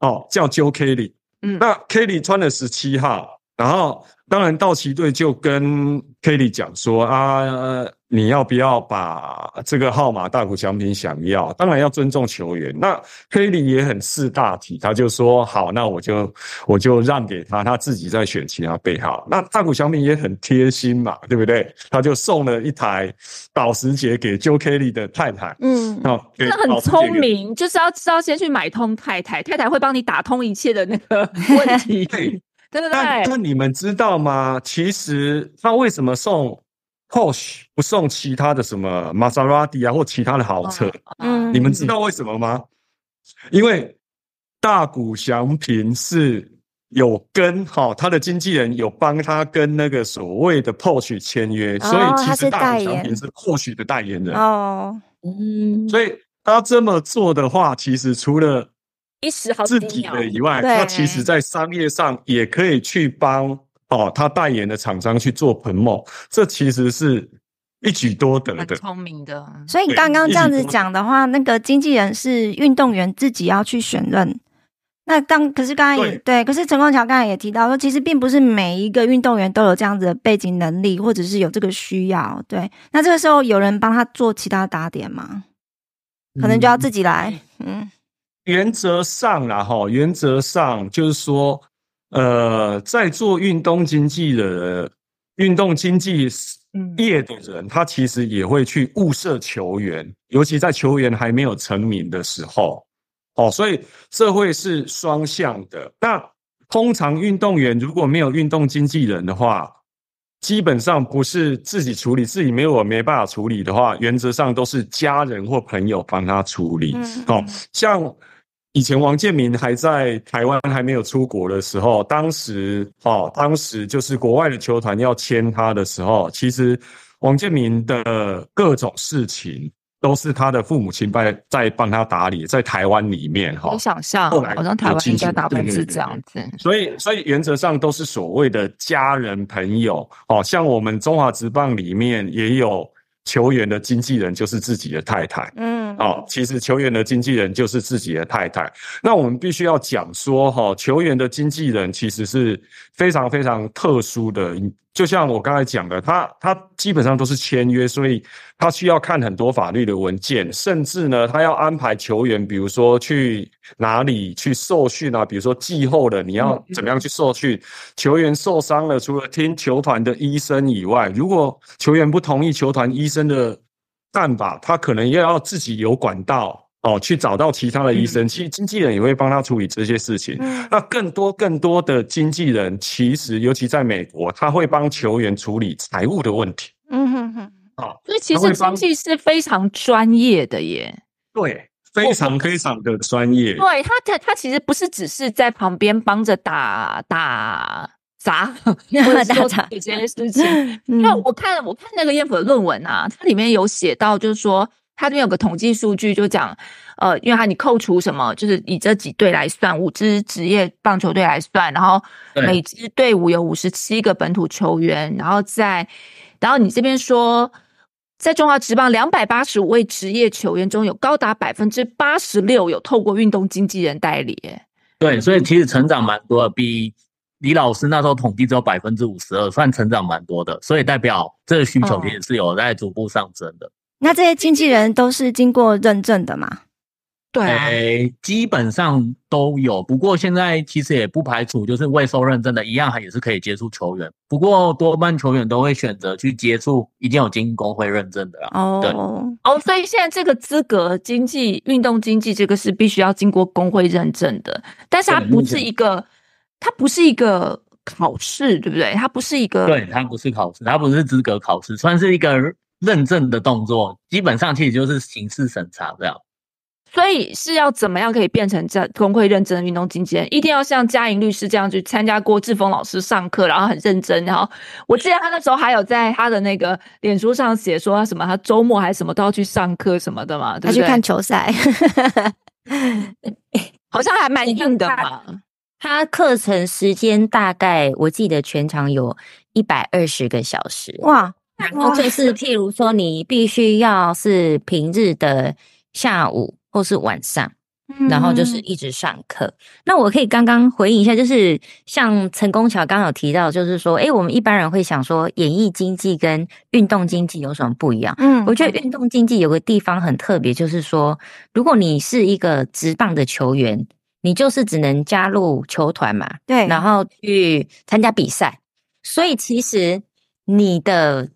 哦，叫 Joe Kelly。嗯那 Kelly 穿了十七号，然后当然道奇队就跟 Kelly 讲说啊。呃你要不要把这个号码大谷翔平想要？当然要尊重球员。那黑里也很识大体，他就说好，那我就我就让给他，他自己再选其他背号。那大谷翔平也很贴心嘛，对不对？他就送了一台保时捷给 Joe Kelly 的太太。嗯，哦，真的很聪明，就是要知道先去买通太太，太太会帮你打通一切的那个问题，对但对？但你们知道吗？其实他为什么送 Porsche 不送其他的什么玛莎拉蒂啊或其他的豪车？嗯你们知道为什么吗？因为大谷祥平是有跟哈、他的经纪人有帮他跟那个所谓的 Porsche 签约，所以哦他是其实大代言谷翔平是 Porsche 的代言人。哦，嗯，所以他这么做的话，其实除了一时好自己的以外，对他其实在商业上也可以去帮哦他代言的厂商去做 promo，这其实是一举多得的。聪明的，所以你刚刚这样子讲的话，那个经纪人是运动员自己要去选任。那当可是刚才也对，可是陈光桥刚才也提到说，其实并不是每一个运动员都有这样子的背景能力，或者是有这个需要。对，那这个时候有人帮他做其他打点吗？可能就要自己来。嗯原则上啦，哈，原则上就是说，呃，在做运动经济的运动经济嗯业的人，他其实也会去物色球员，尤其在球员还没有成名的时候，哦，所以社会是双向的。那通常运动员如果没有运动经纪人的话，基本上不是自己处理，自己没有没办法处理的话，原则上都是家人或朋友帮他处理。嗯哦，像以前王建民还在台湾还没有出国的时候，当时哦，当时就是国外的球团要签他的时候，其实王建民的各种事情都是他的父母亲在在帮他打理，在台湾里面哈、我想象后来好像台湾应该大部分是这样子，所以，所以原则上都是所谓的家人朋友哦，像我们中华职棒里面也有球员的经纪人，就是自己的太太。嗯哦。其实球员的经纪人就是自己的太太。那我们必须要讲说，哈、球员的经纪人其实是非常非常特殊的。就像我刚才讲的，他他基本上都是签约，所以他需要看很多法律的文件，甚至呢，他要安排球员，比如说去哪里去受训啊，比如说季后的你要怎么样去受训。球员受伤了，除了听球团的医生以外，如果球员不同意球团医生的看法，他可能又要自己有管道哦，去找到其他的医生。其实经纪人也会帮他处理这些事情。那更多更多的经纪人，其实尤其在美国，他会帮球员处理财务的问题。嗯哼哼，啊，所以其实经济是非常专业的耶。对，非常非常的专业。对他，他他其实不是只是在旁边帮着打打杂，或者是做打杂这件事情。嗯因为我看我看那个燕普的论文啊，它里面有写到，就是说它这边有个统计数据，就讲，呃，因为它你扣除什么，就是以这几队来算，五支职业棒球队来算，然后每支队伍有五十七个本土球员，然后在，然后你这边说。在中华职棒两百八十五位职业球员中，有高达百分之八十六有透过运动经纪人代理。对，所以其实成长蛮多的，比李老师那时候统计只有百分之五十二，算成长蛮多的，所以代表这个需求其实是有在逐步上升的。那这些经纪人都是经过认证的吗？对基本上都有，不过现在其实也不排除就是未受认证的，一样还也是可以接触球员。不过多半球员都会选择去接触已经有经工会认证的啦。对哦，哦，所以现在这个资格经济、运动经济这个是必须要经过工会认证的，但是它不是一个，它不是一个考试，对不对？它不是一个，对，它不是考试，它不是资格考试，算是一个认证的动作，基本上其实就是形式审查这样。所以是要怎么样可以变成这工会认证的运动经纪人？一定要像嘉莹律师这样去参加郭志峰老师上课，然后很认真。然后我记得他那时候还有在他的那个脸书上写说他什么，他周末还是什么都要去上课什么的嘛，对不对？他去看球赛。好像还蛮硬的嘛。他课程时间大概我记得全长有一百二十个小时，哇，然后就是譬如说你必须要是平日的下午或是晚上，然后就是一直上课。那我可以刚刚回应一下，就是像陈功桥刚刚有提到，就是说，诶，我们一般人会想说，演艺经济跟运动经济有什么不一样？嗯我觉得运动经济有个地方很特别，就是说，如果你是一个直棒的球员，你就是只能加入球团嘛，对，然后去参加比赛。所以其实你的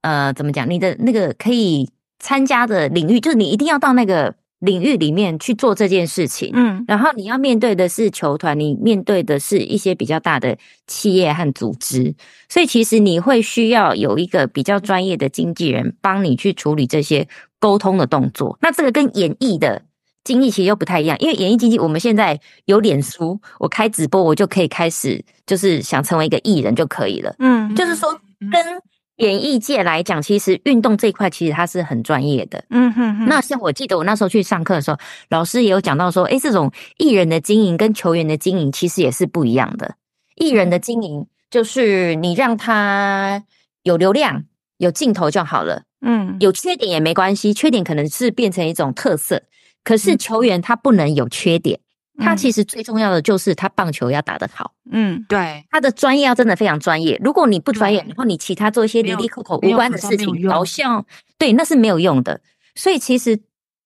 呃怎么讲，你的那个可以参加的领域，就是你一定要到那个领域里面去做这件事情。嗯然后你要面对的是球团，你面对的是一些比较大的企业和组织，所以其实你会需要有一个比较专业的经纪人帮你去处理这些沟通的动作。那这个跟演艺的经历其实又不太一样，因为演艺经济我们现在有脸书，我开直播我就可以开始，就是想成为一个艺人就可以了。嗯就是说，跟演艺界来讲，其实运动这一块其实它是很专业的。嗯哼哼，那像我记得我那时候去上课的时候，老师也有讲到说，诶，这种艺人的经营跟球员的经营其实也是不一样的。艺人的经营就是你让他有流量、有镜头就好了，嗯有缺点也没关系，缺点可能是变成一种特色。可是球员他不能有缺点，他其实最重要的就是他棒球要打得好。嗯对，他的专业要真的非常专业。如果你不专业，然后你其他做一些没有离离口口无关的事情，好像对那是没有用的。所以其实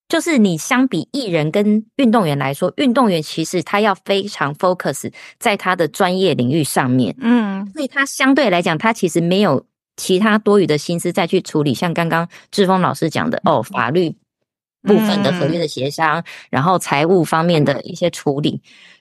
就是你相比艺人跟运动员来说，运动员其实他要非常 focus 在他的专业领域上面，嗯所以他相对来讲，他其实没有其他多余的心思再去处理，像刚刚志峰老师讲的哦，法律。部分的合约的协商，然后财务方面的一些处理，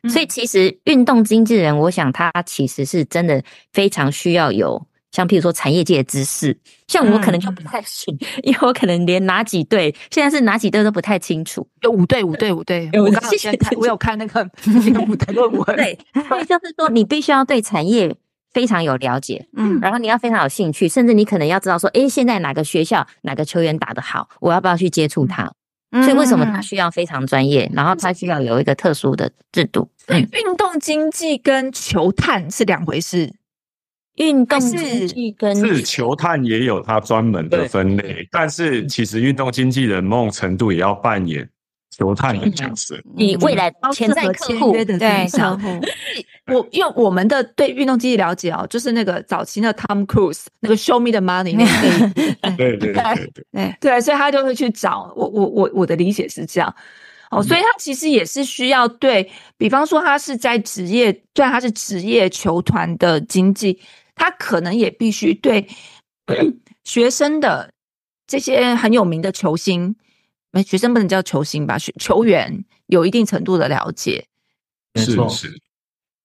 所以其实运动经纪人，我想他其实是真的非常需要有，像譬如说产业界的知识，像我可能就不太行，因为我可能连哪几队现在是哪几队都不太清楚。有五队，五队，五队。我刚刚我有看那个那个五的论文。对，所以就是说你必须要对产业非常有了解，嗯然后你要非常有兴趣，甚至你可能要知道说，诶，现在哪个学校哪个球员打得好，我要不要去接触他？嗯，所以为什么他需要非常专业，然后他需要有一个特殊的制度？嗯，运动经济跟球探是两回事。运动是经济跟是球探也有它专门的分类，但是其实运动经纪人某种程度也要扮演球探的角色。你未来潜在客户对 我因为我们的对运动经济了解哦，就是那个早期的 Tom Cruise 那个 Show Me the Money 对对对，对。对，所以他就会去找我我我我的理解是这样。哦，所以他其实也是需要对比方说他是在职业，虽然他是职业球团的经济，他可能也必须对 学生的这些很有名的球星，没学生不能叫球星吧，学球员有一定程度的了解。没错，是是，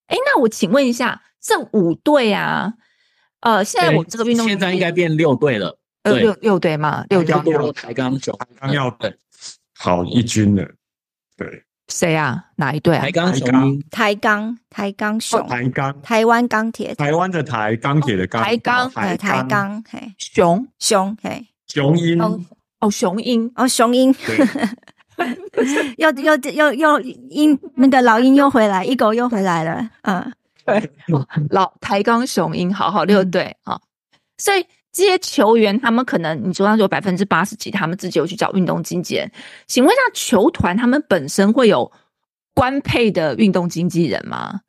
哎，那我请问一下，这五队啊，呃，现在我们这个运动现在应该变六队了，呃六六队嘛？六队要多抬杠球，刚要等好一军了。对，谁啊？哪一队啊台钢雄鹰，台钢台钢熊，台钢，台湾钢铁，台湾的台，钢铁的钢，台钢哎台，钢，嘿熊熊嘿雄鹰，哦哦，雄鹰。哦雄鹰，对，又又又又鹰那个老鹰又回来，一狗又回来了，嗯对，老台钢雄鹰，好好六队啊、所以这些球员他们可能你说他有百分之八十几，他们自己有去找运动经纪人。请问一下，球团他们本身会有官配的运动经纪人吗？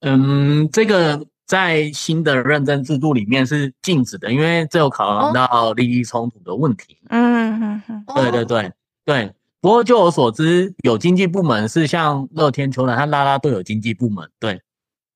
嗯，这个在新的认证制度里面是禁止的，因为这有考量到利益冲突的问题。嗯嗯嗯对对对。对。不过就我所知，有经济部门是像乐天球团，它拉拉队有经济部门。对，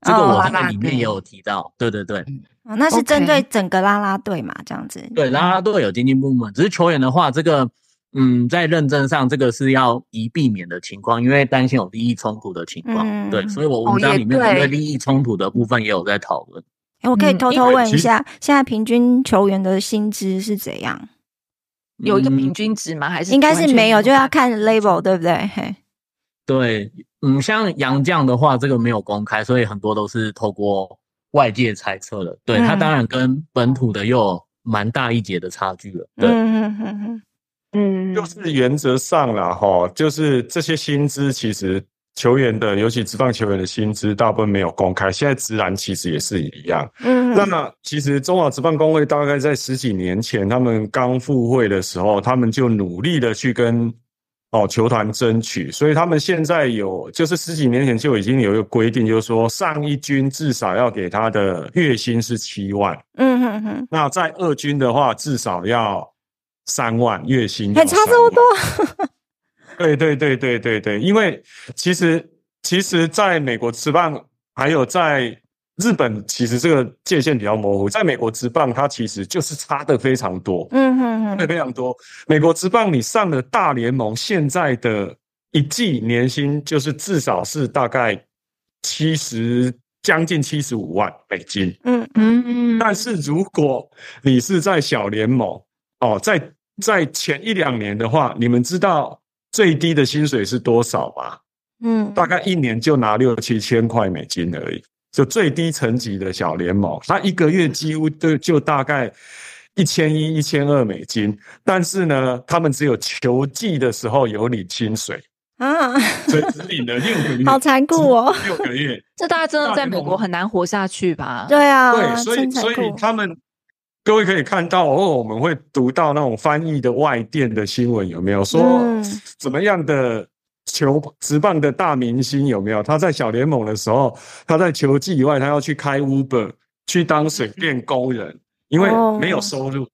这个哦我在里面也有提到。对对对。哦，那是针对整个拉拉队嘛，这样子，对，拉拉队有经济部门，只是球员的话，这个嗯，在认证上这个是要宜避免的情况，因为担心有利益冲突的情况。嗯对，所以我文章里面针对对利益冲突的部分也有在讨论。哎，我可以嗯偷偷问一下，现在平均球员的薪资是怎样？嗯有一个平均值吗？还是应该是没有，就要看 label，对不对？嘿，对，嗯，像杨绛的话，这个没有公开，所以很多都是透过外界猜测的。对、他嗯当然跟本土的又有蛮大一截的差距了。对，嗯嗯嗯嗯嗯，就是原则上啦，哈，就是这些薪资其实球员的，尤其职棒球员的薪资，大部分没有公开。现在职篮其实也是一样。嗯，那么，其实中华职棒工会大概在十几年前，他们刚复会的时候，他们就努力的去跟哦球团争取，所以他们现在有就是十几年前就已经有一个规定，就是说上一军至少要给他的月薪是七万，嗯哼哼，那在二军的话至少要三万月薪，还差这么多。对对对对对对，因为其实其实在美国职棒还有在日本，其实这个界限比较模糊。在美国职棒，它其实就是差的非常多，嗯哼哼，差非常多。美国职棒你上了大联盟，现在的一季年薪就是至少是大概七十将近七十五万美金。嗯嗯嗯，但是如果你是在小联盟哦，在在前一两年的话，你们知道最低的薪水是多少吗？嗯，大概一年就拿六七千块美金而已，就最低层级的小联盟，他一个月几乎都就大概一千一、一千二美金。但是呢，他们只有球季的时候有领薪水，啊，所以只领了六个月，好残酷哦。六个月。这大家真的在美国很难活下去吧？对啊，对，所以所以他们各位可以看到，哦，我们会读到那种翻译的外电的新闻，有没有说嗯怎么样的球职棒的大明星有没有？他在小联盟的时候，他在球季以外，他要去开 Uber 去当水电工人，因为哦没有收入。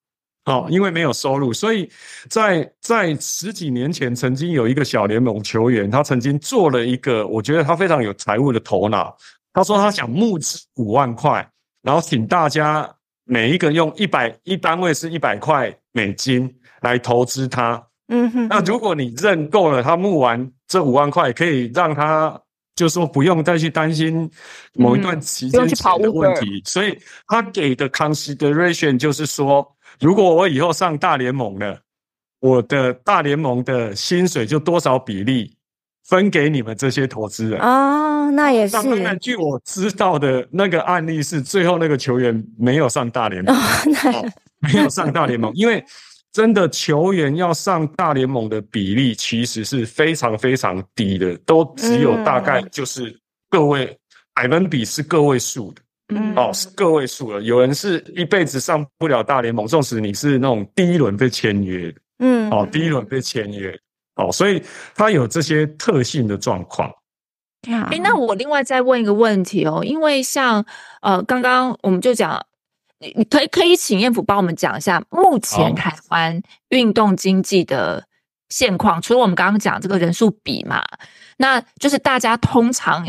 好、因为没有收入，所以在在十几年前，曾经有一个小联盟球员，他曾经做了一个，我觉得他非常有财务的头脑。他说他想募资五万块，然后请大家每一个用一百一单位是一百块美金来投资它。嗯哼，那如果你认购了，他募完这五万块，可以让他就说不用再去担心某一段期间的问题。所以他给的 consideration 就是说，如果我以后上大联盟了，我的大联盟的薪水就多少比例分给你们这些投资人。哦，那也是那当然，据我知道的那个案例是，最后那个球员没有上大联盟，哦没有 上大联盟，因为真的球员要上大联盟的比例其实是非常非常低的，都只有大概就是个位百分比是个位数的。嗯哦，是个位数了。有人是一辈子上不了大联盟，纵使你是那种第一轮被签约的，嗯，哦，第一轮被签约，哦，所以它有这些特性的状况。哎哎，那我另外再问一个问题哦，因为像呃，刚刚我们就讲，你你可以可以请燕府帮我们讲一下目前好台湾运动经济的现况，除了我们刚刚讲这个人数比嘛，那就是大家通常。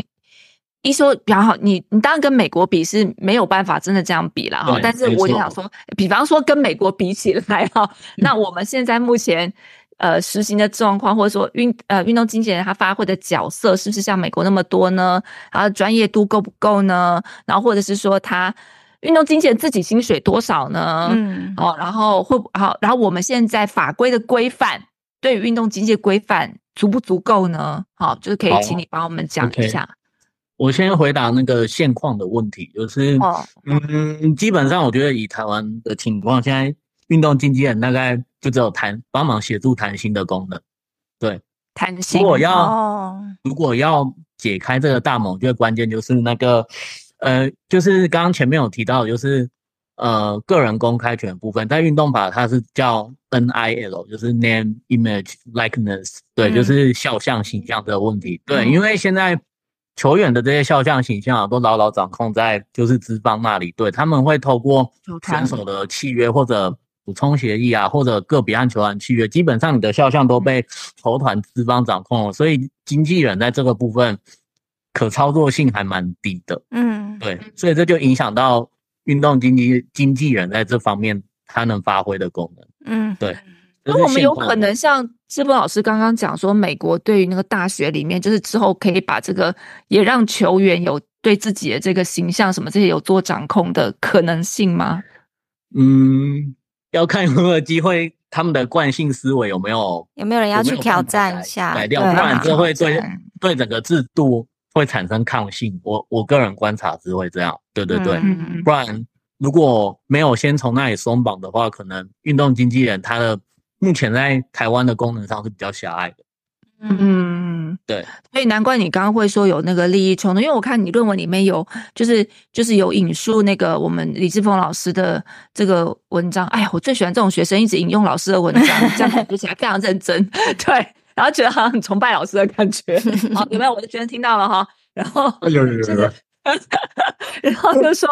一说比较好，你你当然跟美国比是没有办法真的这样比了哈，但是我就想说，比方说跟美国比起来哈，那我们现在目前呃实行的状况，或者说运呃运动经纪人他发挥的角色是不是像美国那么多呢？然后专业度够不够呢？然后或者是说他运动经纪人自己薪水多少呢？嗯，哦，然后会好，然后我们现在法规的规范对于运动经济规范足不足够呢？好，就是可以请你帮我们讲一下。我先回答那个现况的问题，就是哦，嗯，基本上我觉得以台湾的情况，现在运动经纪人大概就只有谈帮忙协助谈心的功能。对，谈心如果要哦，如果要解开这个大盟，我觉得关键就是那个呃，就是刚刚前面有提到，就是呃个人公开权部分，在运动法它是叫 NIL，就是 Name Image Likeness，对，嗯。就是肖像形象的问题。对，嗯。因为现在球员的这些肖像形象啊，都牢牢掌控在就是资方那里，对他们会透过选手的契约或者补充协议啊，或者个别和球员契约，基本上你的肖像都被球团资方掌控了，所以经纪人在这个部分可操作性还蛮低的。嗯，对，所以这就影响到运动经纪经纪人在这方面他能发挥的功能。嗯，对那我们有可能像志波老师刚刚讲说，美国对于那个大学里面，就是之后可以把这个也让球员有对自己的这个形象什么这些有做掌控的可能性吗？嗯，要看有没有机会，他们的惯性思维有没有有没有人要去挑战一下？改掉，不然这会对对整个制度会产生抗性。我我个人观察是会这样，对对对，嗯不然如果没有先从那里松绑的话，可能运动经纪人他的目前在台湾的功能上是比较狭隘的。嗯，对，所以难怪你刚刚会说有那个利益冲突，因为我看你论文里面有，就是就是有引述那个我们李志峰老师的这个文章。哎呀，我最喜欢这种学生一直引用老师的文章，这样感觉起来非常认真。对，然然后觉得好像很崇拜老师的感觉。好，有没有？我的学生听到了哈。然后有有有有。然后就说，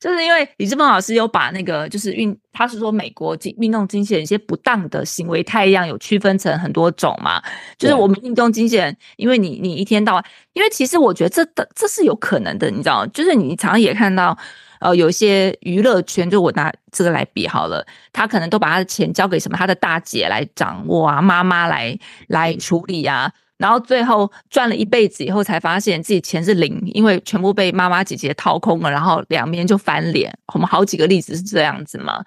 就是因为李志峰老师有把那个就是运，他是说美国经运动经纪人一些不当的行为太阳有区分成很多种嘛，就是我们运动经纪人，因为你你一天到晚，因为其实我觉得这的这是有可能的，你知道，就是你常常也看到，呃，有一些娱乐圈，就我拿这个来比好了，他可能都把他的钱交给什么他的大姐来掌握啊，妈妈来来处理啊。然后最后赚了一辈子以后，才发现自己钱是零，因为全部被妈妈姐姐掏空了，然后两边就翻脸。我们好几个例子是这样子嘛，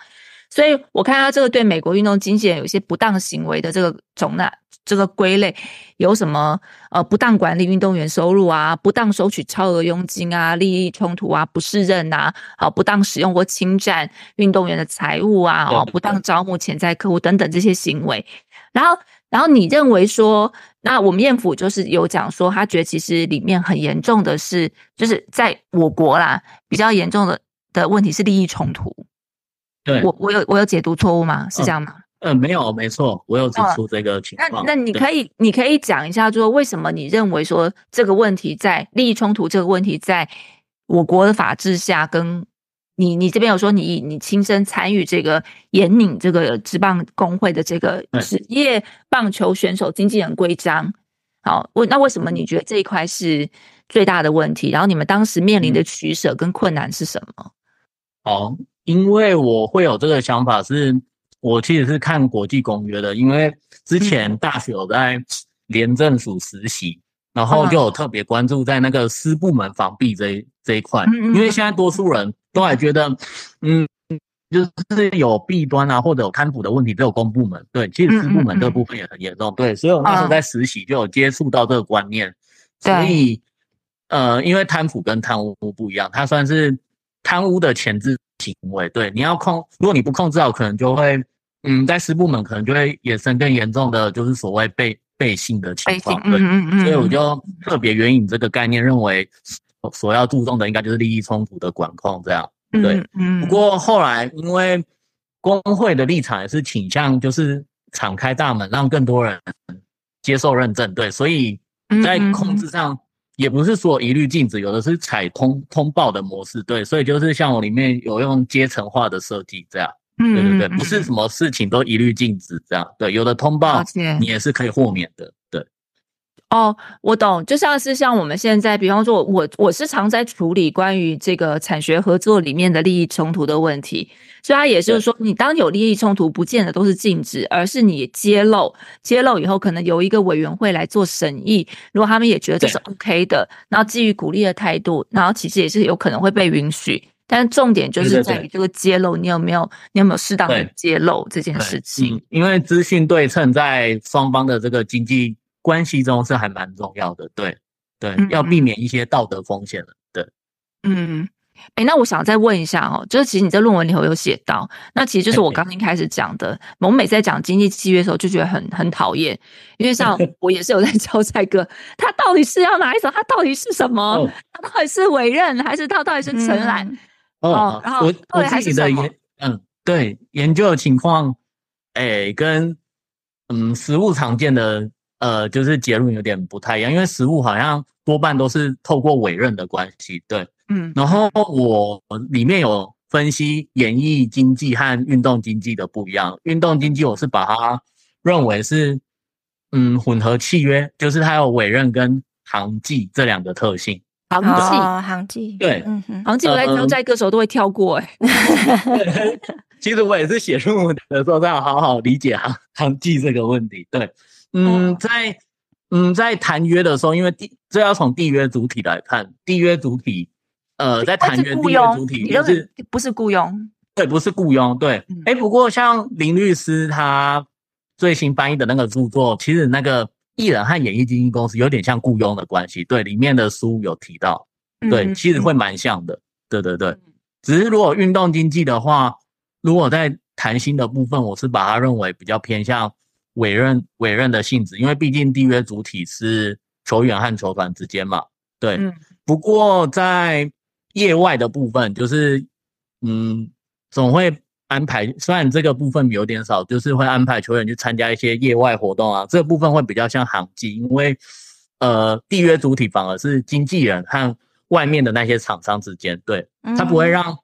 所以我看到这个对美国运动经纪人有些不当行为的这个总纳这个归类，有什么呃不当管理运动员收入啊，不当收取超额佣金啊，利益冲突啊，不适任啊，好不当使用或侵占运动员的财物啊，哦不当招募潜在客户等等这些行为，然后。然后你认为说，那我们燕府就是有讲说，他觉得其实里面很严重的是，就是在我国啦，比较严重的的问题是利益冲突。对，我我有我有解读错误吗？是这样吗？嗯，没有，没错，我有指出这个情况。那那你可以你可以讲一下，说为什么你认为说这个问题在利益冲突这个问题在我国的法治下跟。你你这边有说你你亲身参与这个严拧这个职棒工会的这个职业棒球选手经纪人规章，好，为那为什么你觉得这一块是最大的问题？然后你们当时面临的取舍跟困难是什么？哦，因为我会有这个想法，是我其实是看国际公约的，因为之前大学有在廉政署实习，然后就有特别关注在那个私部门防弊这这一块，因为现在多数人。都还觉得，嗯，就是有弊端啊，或者有贪腐的问题，只有公部门。对，其实私部门这部分也很严重。对，所以我那时候在实习就有接触到这个观念。所以，呃，因为贪腐跟贪污不一样，它算是贪污的前置行为。对，你要控，如果你不控制好，可能就会，嗯，在私部门可能就会衍生更严重的，就是所谓被背信的情况。对，所以我就特别援引这个概念，认为。所要注重的应该就是利益冲突的管控，这样对。不过后来因为工会的立场也是倾向就是敞开大门，让更多人接受认证，对。所以在控制上也不是说一律禁止，有的是采通通报的模式，对。所以就是像我里面有用阶层化的设计，这样，对对对，不是什么事情都一律禁止，这样对。有的通报你也是可以豁免的。哦，我懂，就像是像我们现在，比方说，我我是常在处理关于这个产学合作里面的利益冲突的问题，所以它也就是说，你当有利益冲突，不见得都是禁止，而是你揭露，揭露以后，可能由一个委员会来做审议，如果他们也觉得这是 OK 的，然后基于鼓励的态度，然后其实也是有可能会被允许，但重点就是在于这个揭露，你有没有，你有没有适当的揭露这件事情？因为资讯对称在双方的这个经济。关系中是还蛮重要的，对对，要避免一些道德风险的，对，嗯，哎，那我想再问一下哦，就是其实你在论文里头有写到，那其实就是我刚刚开始讲的，我们每次在讲经济契约的时候就觉得很很讨厌，因为像 我也是有在教蔡哥，他到底是要哪一种？他到底是什么？他到底是委任还是他到底是承揽？哦，然后我我自己的研，嗯，对，研究的情况，哎，跟嗯实物常见的。呃，就是结论有点不太一样，因为实物好像多半都是透过委任的关系，对，嗯，然后我里面有分析演艺经济和运动经济的不一样，运动经济我是把它认为是，嗯，混合契约，就是它有委任跟行迹这两个特性，行记，行迹，对，嗯哼行迹我在挑在歌手都会跳过，哎，其实我也是写论文的时候，要好好理解行行迹这个问题，对。嗯，在嗯在谈约的时候，因为地这要从缔约主体来看，缔约主体呃在谈约缔约主体就是不是雇佣？对，不是雇佣。对，哎，不过像林律师他最新翻译的那个著作，其实那个艺人和演艺经纪公司有点像雇佣的关系。对，里面的书有提到，对，其实会蛮像的。对对对，只是如果运动经济的话，如果在谈心的部分，我是把它认为比较偏向。委任委任的性质，因为毕竟缔约主体是球员和球团之间嘛，对。不过在业外的部分，就是嗯，总会安排，虽然这个部分有点少，就是会安排球员去参加一些业外活动啊，这个部分会比较像行迹，因为呃，缔约主体反而是经纪人和外面的那些厂商之间，对他不会让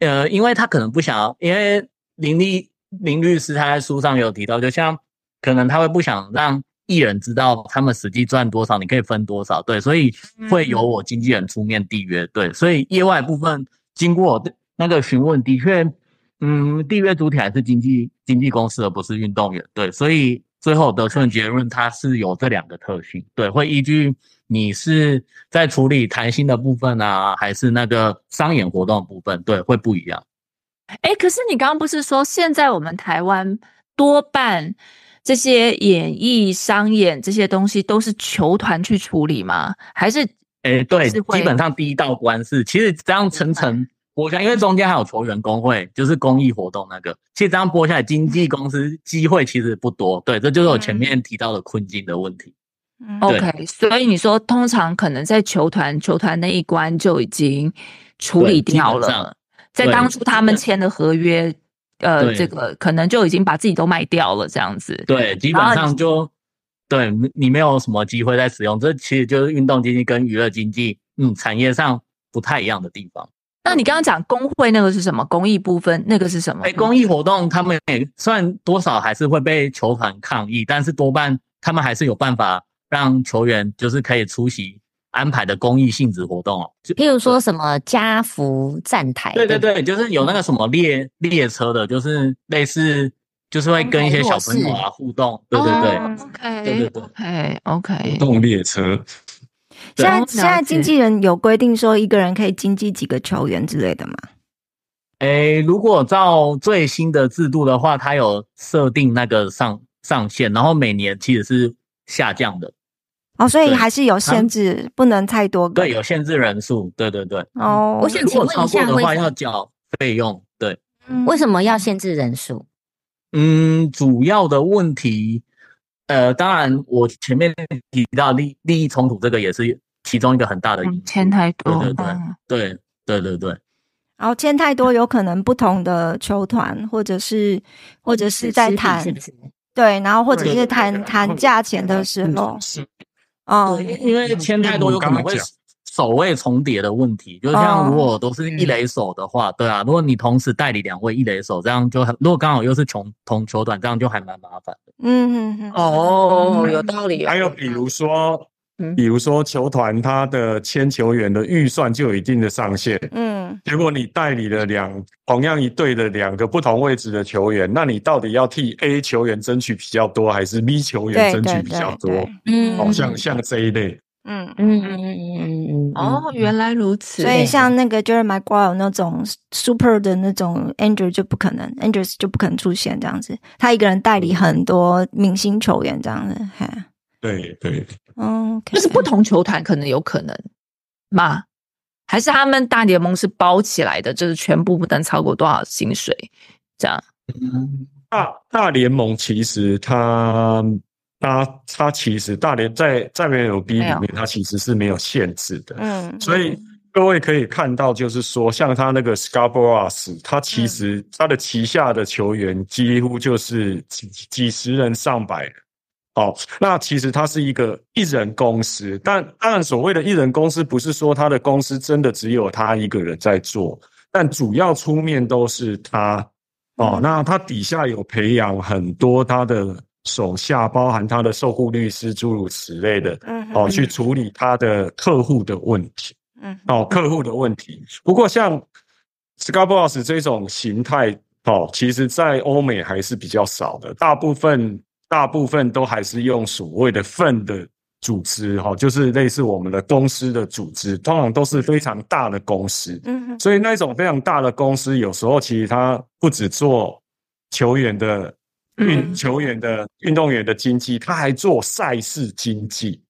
呃，因为他可能不想要，因为林立林律师他在书上有提到，就像可能他会不想让艺人知道他们实际赚多少，你可以分多少，对，所以会由我经纪人出面缔约，对，所以业外部分经过那个询问，的确。嗯，缔约主体还是经纪经纪公司，而不是运动员。对，所以最后得出的结论，它是有这两个特性。对，会依据你是在处理谈心的部分啊，还是那个商演活动部分，对，会不一样。哎，可是你刚刚不是说，现在我们台湾多半这些演艺商演这些东西都是球团去处理吗？还是？哎，对，基本上第一道关是，其实这样层层。剥下，因为中间还有球员工会，就是公益活动那个。其实这样剥下来，经纪公司机会其实不多。对，这就是我前面提到的困境的问题。OK，所以你说通常可能在球团球团那一关就已经处理掉了，在当初他们签的合约，呃，这个可能就已经把自己都卖掉了，这样子。对，基本上就对你没有什么机会再使用。这其实就是运动经济跟娱乐经济，嗯，产业上不太一样的地方。那你刚刚讲工会那个是什么？公益部分那个是什么？哎，公益活动他们也算多少还是会被球团抗议，但是多半他们还是有办法让球员就是可以出席安排的公益性质活动哦。就譬如说什么家福站台，对对对，就是有那个什么列列车的，就是类似就是会跟一些小朋友啊互动，对对对，OK，对对对，哎，OK，互动列车。现在现在经纪人有规定说一个人可以经纪几个球员之类的吗？诶，如果照最新的制度的话，它有设定那个上上限，然后每年其实是下降的。哦，所以还是有限制，不能太多个。对，有限制人数。对对对。哦，我想请问一下，的话要缴费用。对，为什么要限制人数？嗯，主要的问题。呃，当然，我前面提到利利益冲突，这个也是其中一个很大的因素。签太多，对对对对对对对。然后签太多，有可能不同的球团，或者是或者是在谈，对，然后或者是谈谈价钱的时候，哦，因为签太多有可能会。守位重叠的问题，就像如果都是一垒手的话，对啊，如果你同时代理两位一垒手，这样就很，如果刚好又是穷同球短，这样就还蛮麻烦的。嗯嗯哦，有道理。还有比如说，比如说球团他的签球员的预算就有一定的上限，嗯，结果你代理了两同样一队的两个不同位置的球员，那你到底要替 A 球员争取比较多，还是 B 球员争取比较多？嗯，好像像这一类。嗯嗯嗯嗯嗯嗯哦，原来如此。所以像那个 Jerry Maguire 那种 super 的那种 Andrew 就不可能，Andrew 就不可能出现这样子。他一个人代理很多明星球员这样子，哈。对对，嗯，就是不同球团可能有可能嘛？还是他们大联盟是包起来的，就是全部不能超过多少薪水这样？大大联盟其实它。它它其实大连在在 MLB 里面，它其实是没有限制的。嗯，所以各位可以看到，就是说，像他那个 Scarboroughs，他其实他的旗下的球员几乎就是几几十人、上百人。哦，那其实它是一个一人公司，但当然所谓的艺人公司，不是说他的公司真的只有他一个人在做，但主要出面都是他。哦，那他底下有培养很多他的。手下包含他的售后律师，诸如此类的，哦，去处理他的客户的问题，嗯，哦，客户的问题。不过像 Scarborough 这种形态，哦，其实在欧美还是比较少的，大部分大部分都还是用所谓的份的组织，哈，就是类似我们的公司的组织，通常都是非常大的公司，嗯，所以那种非常大的公司，有时候其实它不只做球员的。运球员的运动员的经济，它还做赛事经济。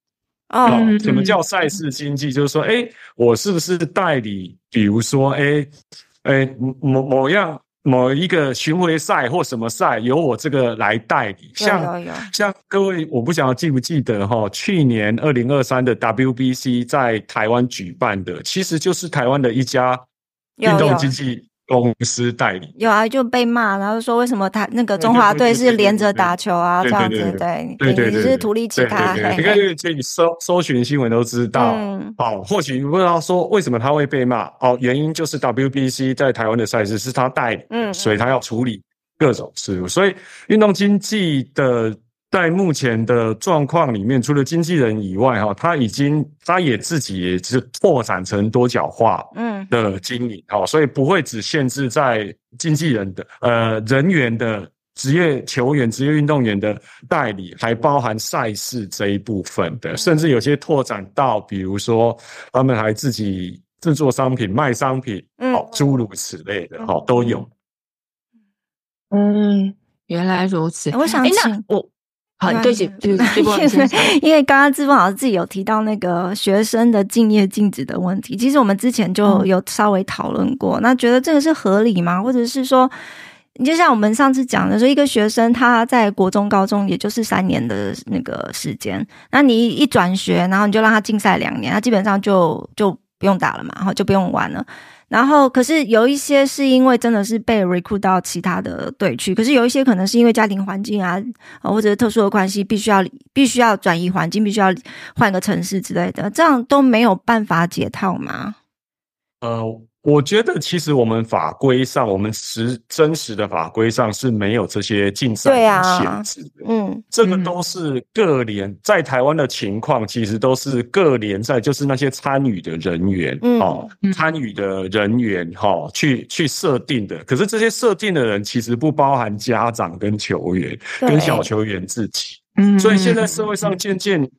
哦，什么叫赛事经济？就是说，哎，我是不是代理？比如说，哎，哎，某某样某一个巡回赛或什么赛，由我这个来代理。像像各位，我不晓得记不记得哈？去年二零二三的 WBC 在台湾举办的，其实就是台湾的一家运动经济。公司代理。有啊，就被骂，然后说为什么他那个中华队是连着打球啊，这样子，对对对，你是图利其他，你看这你搜搜寻新闻都知道，哦，或许你不知道说为什么他会被骂，哦，原因就是 WBC 在台湾的赛事是他代理，嗯，所以他要处理各种事务，所以运动经济的。在目前的状况里面，除了经纪人以外，哈，他已经他也自己也是拓展成多角化嗯的经营，哈，所以不会只限制在经纪人的呃人员的职业球员、职业运动员的代理，还包含赛事这一部分的，甚至有些拓展到，比如说他们还自己制作商品、卖商品，嗯，诸如此类的，哈，都有。嗯，原来如此。我想请我。好，对不起，对不起，因为 因为刚刚志峰老师自己有提到那个学生的敬业禁止的问题，其实我们之前就有稍微讨论过。那觉得这个是合理吗？或者是说，你就像我们上次讲的，说一个学生他在国中、高中，也就是三年的那个时间，那你一转学，然后你就让他禁赛两年，他基本上就就不用打了嘛，然后就不用玩了。然后，可是有一些是因为真的是被 recruit 到其他的队去，可是有一些可能是因为家庭环境啊，或者特殊的关系，必须要必须要转移环境，必须要换个城市之类的，这样都没有办法解套吗？呃。我觉得其实我们法规上，我们实真实的法规上是没有这些竞赛的限制的。嗯，这个都是各联在台湾的情况，其实都是各联赛，就是那些参与的人员哦，参与的人员哈，去去设定的。可是这些设定的人其实不包含家长跟球员跟小球员自己。嗯，所以现在社会上渐渐，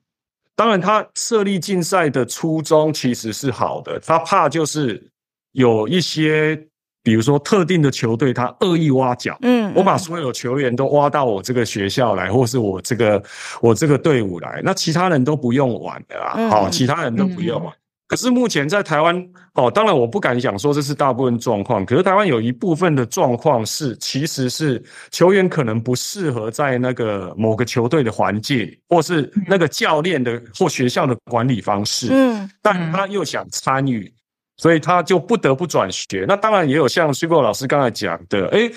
当然他设立竞赛的初衷其实是好的，他怕就是。有一些，比如说特定的球队，他恶意挖角，嗯，我把所有球员都挖到我这个学校来，或是我这个我这个队伍来，那其他人都不用玩的啦，好，其他人都不用玩。可是目前在台湾，哦，当然我不敢讲说这是大部分状况，可是台湾有一部分的状况是，其实是球员可能不适合在那个某个球队的环境，或是那个教练的或学校的管理方式，嗯，但他又想参与。所以他就不得不转学。那当然也有像徐博老师刚才讲的，哎，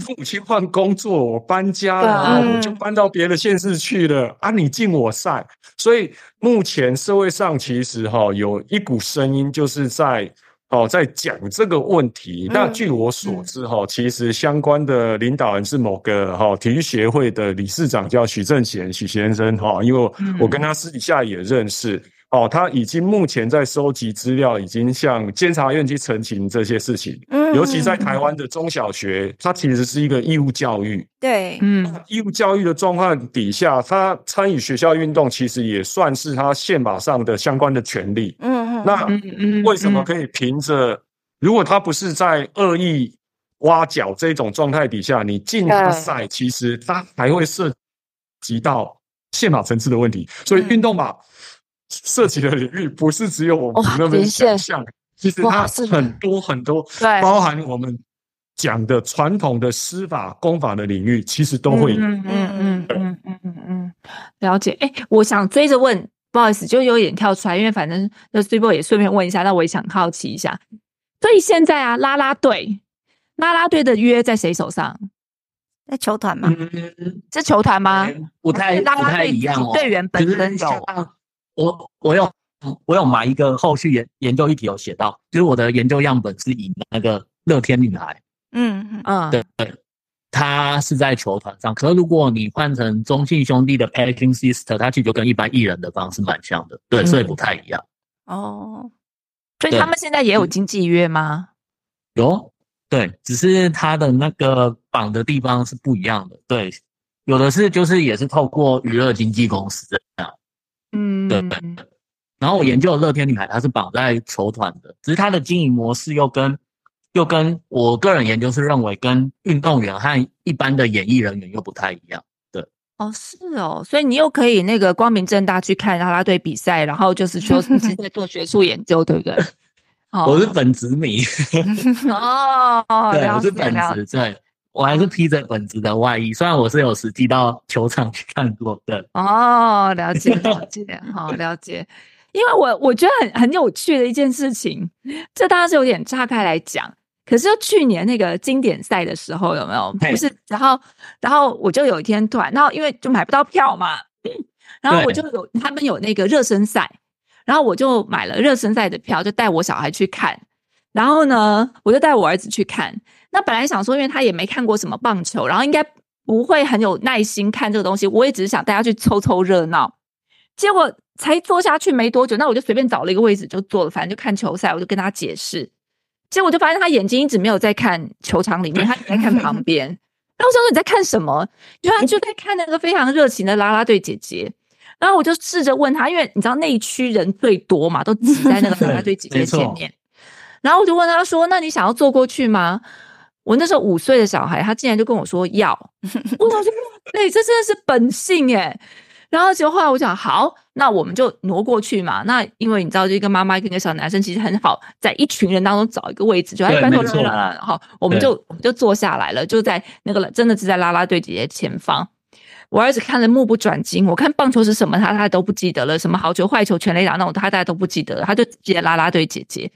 父母亲换工作，我搬家了，我就搬到别的县市去了啊！你进我赛。所以目前社会上其实哈有一股声音，就是在哦在讲这个问题。那据我所知哈，其实相关的领导人是某个哈体育协会的理事长，叫许正贤许先生哈，因为我跟他私底下也认识。哦，他已经目前在收集资料，已经向监察院去澄清这些事情。嗯，尤其在台湾的中小学，它其实是一个义务教育。对，嗯，义务教育的状况底下，他参与学校运动，其实也算是他宪法上的相关的权利。嗯嗯，那为什么可以凭着？如果他不是在恶意挖角这种状态底下，你进他赛，其实他还会涉及到宪法层次的问题。所以运动嘛。涉及的领域不是只有我们那么想象，其实它是很多很多，对，包含我们讲的传统的司法公法的领域，其实都会。嗯嗯嗯嗯嗯嗯嗯，了解。哎，我想追着问，不好意思，就有点跳出来，因为反正那 s u p 也顺便问一下，那我也想好奇一下。所以现在啊，拉拉队，拉拉队的约在谁手上？在球团吗？是球团吗？不太不太一样哦。队员本身有。我我有我有买一个后续研研究议题有写到，就是我的研究样本是以那个乐天女孩，嗯嗯，对对，她是在球团上，可是如果你换成中信兄弟的 p a c k i n g Sister，她其实就跟一般艺人的方式蛮像的，对，所以不太一样。哦，所以他们现在也有经纪约吗？有，对，只是他的那个绑的地方是不一样的，对，有的是就是也是透过娱乐经纪公司这样。嗯，对。然后我研究的乐天女孩，她是绑在球团的，只是她的经营模式又跟又跟我个人研究是认为跟运动员和一般的演艺人员又不太一样。对，哦，是哦，所以你又可以那个光明正大去看啦啦队比赛，然后就是说是在做学术研究，对不对？我是本职迷。哦，对，我是本职对。我还是披着本子的外衣，虽然我是有实际到球场去看过的。哦，了解了解，好了解。因为我我觉得很很有趣的一件事情，这当然是有点岔开来讲。可是去年那个经典赛的时候有没有？不是，然后然后我就有一天突然，然后因为就买不到票嘛，然后我就有他们有那个热身赛，然后我就买了热身赛的票，就带我小孩去看。然后呢，我就带我儿子去看。那本来想说，因为他也没看过什么棒球，然后应该不会很有耐心看这个东西，我也只是想带他去凑凑热闹。结果才坐下去没多久，那我就随便找了一个位置就坐了，反正就看球赛，我就跟他解释。结果就发现他眼睛一直没有在看球场里面，他只在看旁边。然后我想说你在看什么？因为他就在看那个非常热情的啦啦队姐姐。然后我就试着问他，因为你知道那一区人最多嘛，都挤在那个啦啦队姐姐前面。然后我就问他说：“那你想要坐过去吗？”我那时候五岁的小孩，他竟然就跟我说要。我想说，哎、这真的是本性哎。然后结果后来我想，好，那我们就挪过去嘛。那因为你知道，就一个妈妈跟一个小男生，其实很好，在一群人当中找一个位置，就哎，对拜托没错啦啦啦，好，我们就我们就坐下来了，就在那个真的是在拉拉队姐姐前方。我儿子看得目不转睛，我看棒球是什么，他他都不记得了，什么好球、坏球、全垒打那种，他大家都不记得了，他就记得拉拉队姐姐。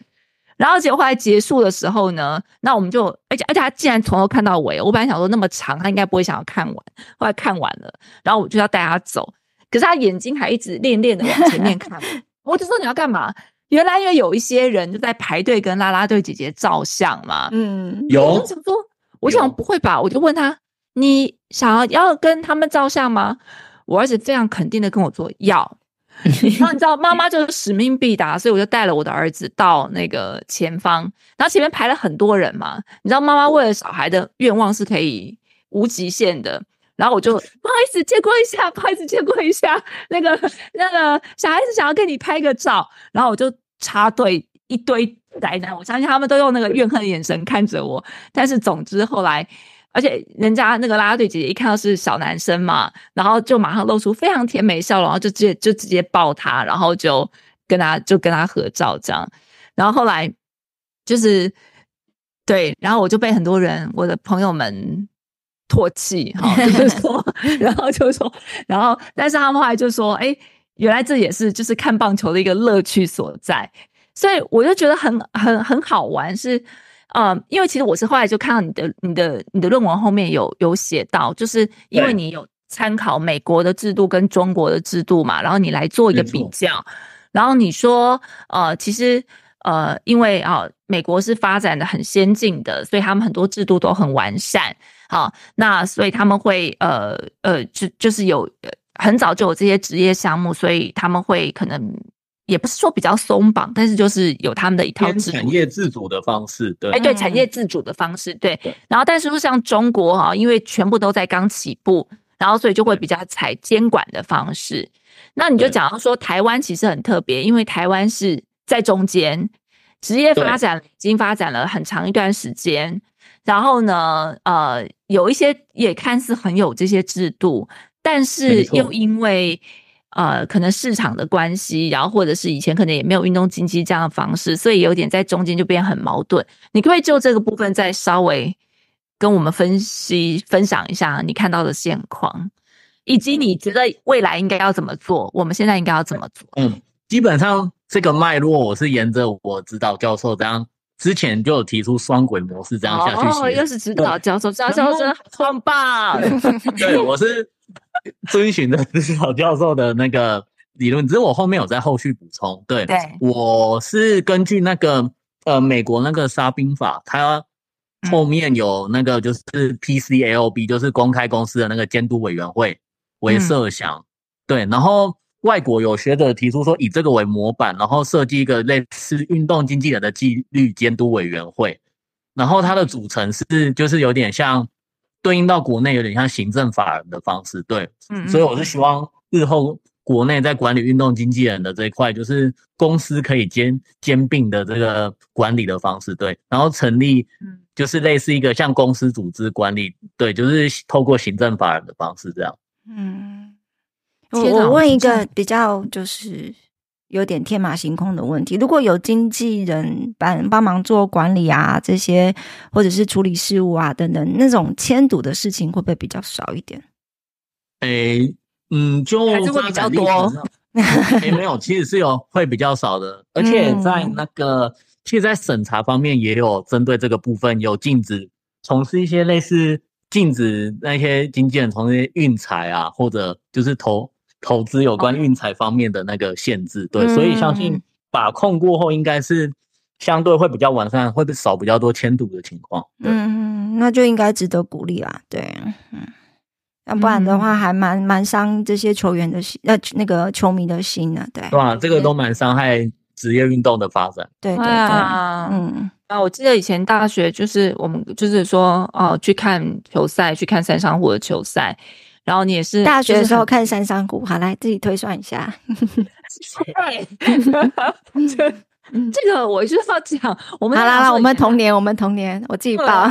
然后结果后来结束的时候呢，那我们就，而且而且他竟然从头看到尾，我本来想说那么长，他应该不会想要看完，后来看完了，然后我就要带他走，可是他眼睛还一直恋恋的往前面看，我就说你要干嘛？原来因为有一些人就在排队跟啦啦队姐姐照相嘛，嗯，我有就想说，我想不会吧？我就问他，你想要要跟他们照相吗？我儿子非常肯定的跟我说要。然 后你知道，妈妈就是使命必达，所以我就带了我的儿子到那个前方，然后前面排了很多人嘛。你知道，妈妈为了小孩的愿望是可以无极限的。然后我就不好意思借过一下，不好意思借过一下，那个那个小孩子想要跟你拍个照，然后我就插队一堆宅男，我相信他们都用那个怨恨的眼神看着我。但是总之后来，而且人家那个啦啦队姐姐一看到是小男生嘛，然后就马上露出非常甜美笑容，然后就直接就直接抱他，然后就跟他就跟他合照这样。然后后来就是对，然后我就被很多人我的朋友们唾弃哈，就是说，然后就说，然后但是他们后来就说，哎，原来这也是就是看棒球的一个乐趣所在，所以我就觉得很很很好玩是。呃，因为其实我是后来就看到你的、你的、你的论文后面有有写到，就是因为你有参考美国的制度跟中国的制度嘛，然后你来做一个比较，然后你说，呃，其实呃，因为啊、美国是发展的很先进的，所以他们很多制度都很完善，好、那所以他们会呃呃，就就是有呃很早就有这些职业项目，所以他们会可能也不是说比较松绑，但是就是有他们的一套产业自主的方式，对哎，，对，嗯产业自主的方式，对对。然后，但是说像中国哈，因为全部都在刚起步，然后所以就会比较采监管的方式。那你就对讲到说，台湾其实很特别，因为台湾是在中间，职业发展已经发展了很长一段时间。然后呢，呃，有一些也看似很有这些制度，但是又因为呃，可能市场的关系，然后或者是以前可能也没有运动经济这样的方式，所以有点在中间就变很矛盾。你可不可以就这个部分再稍微跟我们分析分享一下你看到的现况，以及你觉得未来应该要怎么做？我们现在应该要怎么做？嗯，基本上这个脉络我是沿着我指导教授这样，之前就有提出双轨模式这样下去哦，写又是指导教授，指导教授真的很棒。对，我是 遵循的 是老教授的那个理论，只是我后面有在后续补充。对，对我是根据那个呃美国那个沙宾法，它后面有那个就是 PCLB，就是公开公司的那个监督委员会为设想。对，然后外国有学者提出说，以这个为模板，然后设计一个类似运动经纪人的纪律监督委员会。然后它的组成是就是有点像对应到国内有点像行政法人的方式，对，嗯所以我是希望日后国内在管理运动经纪人的这一块，就是公司可以兼兼并的这个管理的方式，对，然后成立嗯就是类似一个像公司组织管理，对，就是透过行政法人的方式这样。嗯，我问一个比较就是有点天马行空的问题：如果有经纪人帮帮忙做管理啊，这些或者是处理事务啊等等，那种牵赌的事情会不会比较少一点？诶，嗯，就还是会比较多发展历史上。诶，没有，其实是有会比较少的，而且在那个其实，在审查方面也有针对这个部分有禁止从事一些类似禁止那些经纪人从事运财啊，或者就是投投资有关运财方面的那个限制。对，所以相信把控过后，应该是相对会比较完善，会少比较多迁赌的情况。嗯，那就应该值得鼓励啦。对，嗯，要不然的话，还蛮蛮伤这些球员的心，那那个球迷的心呢。对，对啊，这个都蛮伤害。职业运动的发展，对对对，嗯啊，我记得以前大学就是我们就是说哦，去看球赛，去看三商虎的球赛，然后你也是大学的时候看三山谷，好来自己推算一下。这个我就是要讲，我们好啦啦，我们童年，我们童年，我自己报。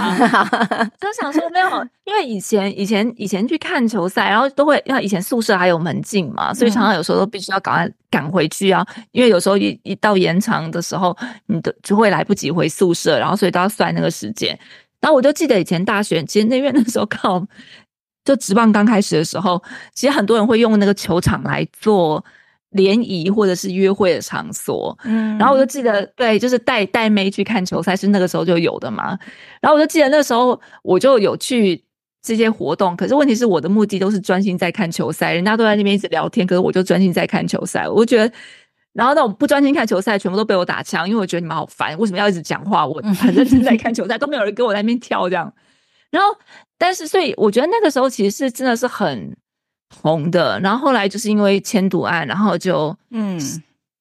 都想说没有，因为以前以前以前去看球赛，然后都会，因为以前宿舍还有门禁嘛，所以常常有时候都必须要赶快赶回去啊。因为有时候一一到延长的时候，你的就会来不及回宿舍，然后所以都要算那个时间。然后我就记得以前大学，其实那边那时候靠就职棒刚开始的时候，其实很多人会用那个球场来做。联谊或者是约会的场所，嗯，然后我就记得，对，就是带带妹去看球赛是那个时候就有的嘛。然后我就记得那时候我就有去这些活动，可是问题是我的目的都是专心在看球赛，人家都在那边一直聊天，可是我就专心在看球赛。我觉得，然后那种不专心看球赛，全部都被我打枪，因为我觉得你们好烦，为什么要一直讲话？我很认真在看球赛，都没有人跟我在那边跳这样。然后，但是所以我觉得那个时候其实是真的是很。红的，然后后来就是因为迁赌案，然后就嗯，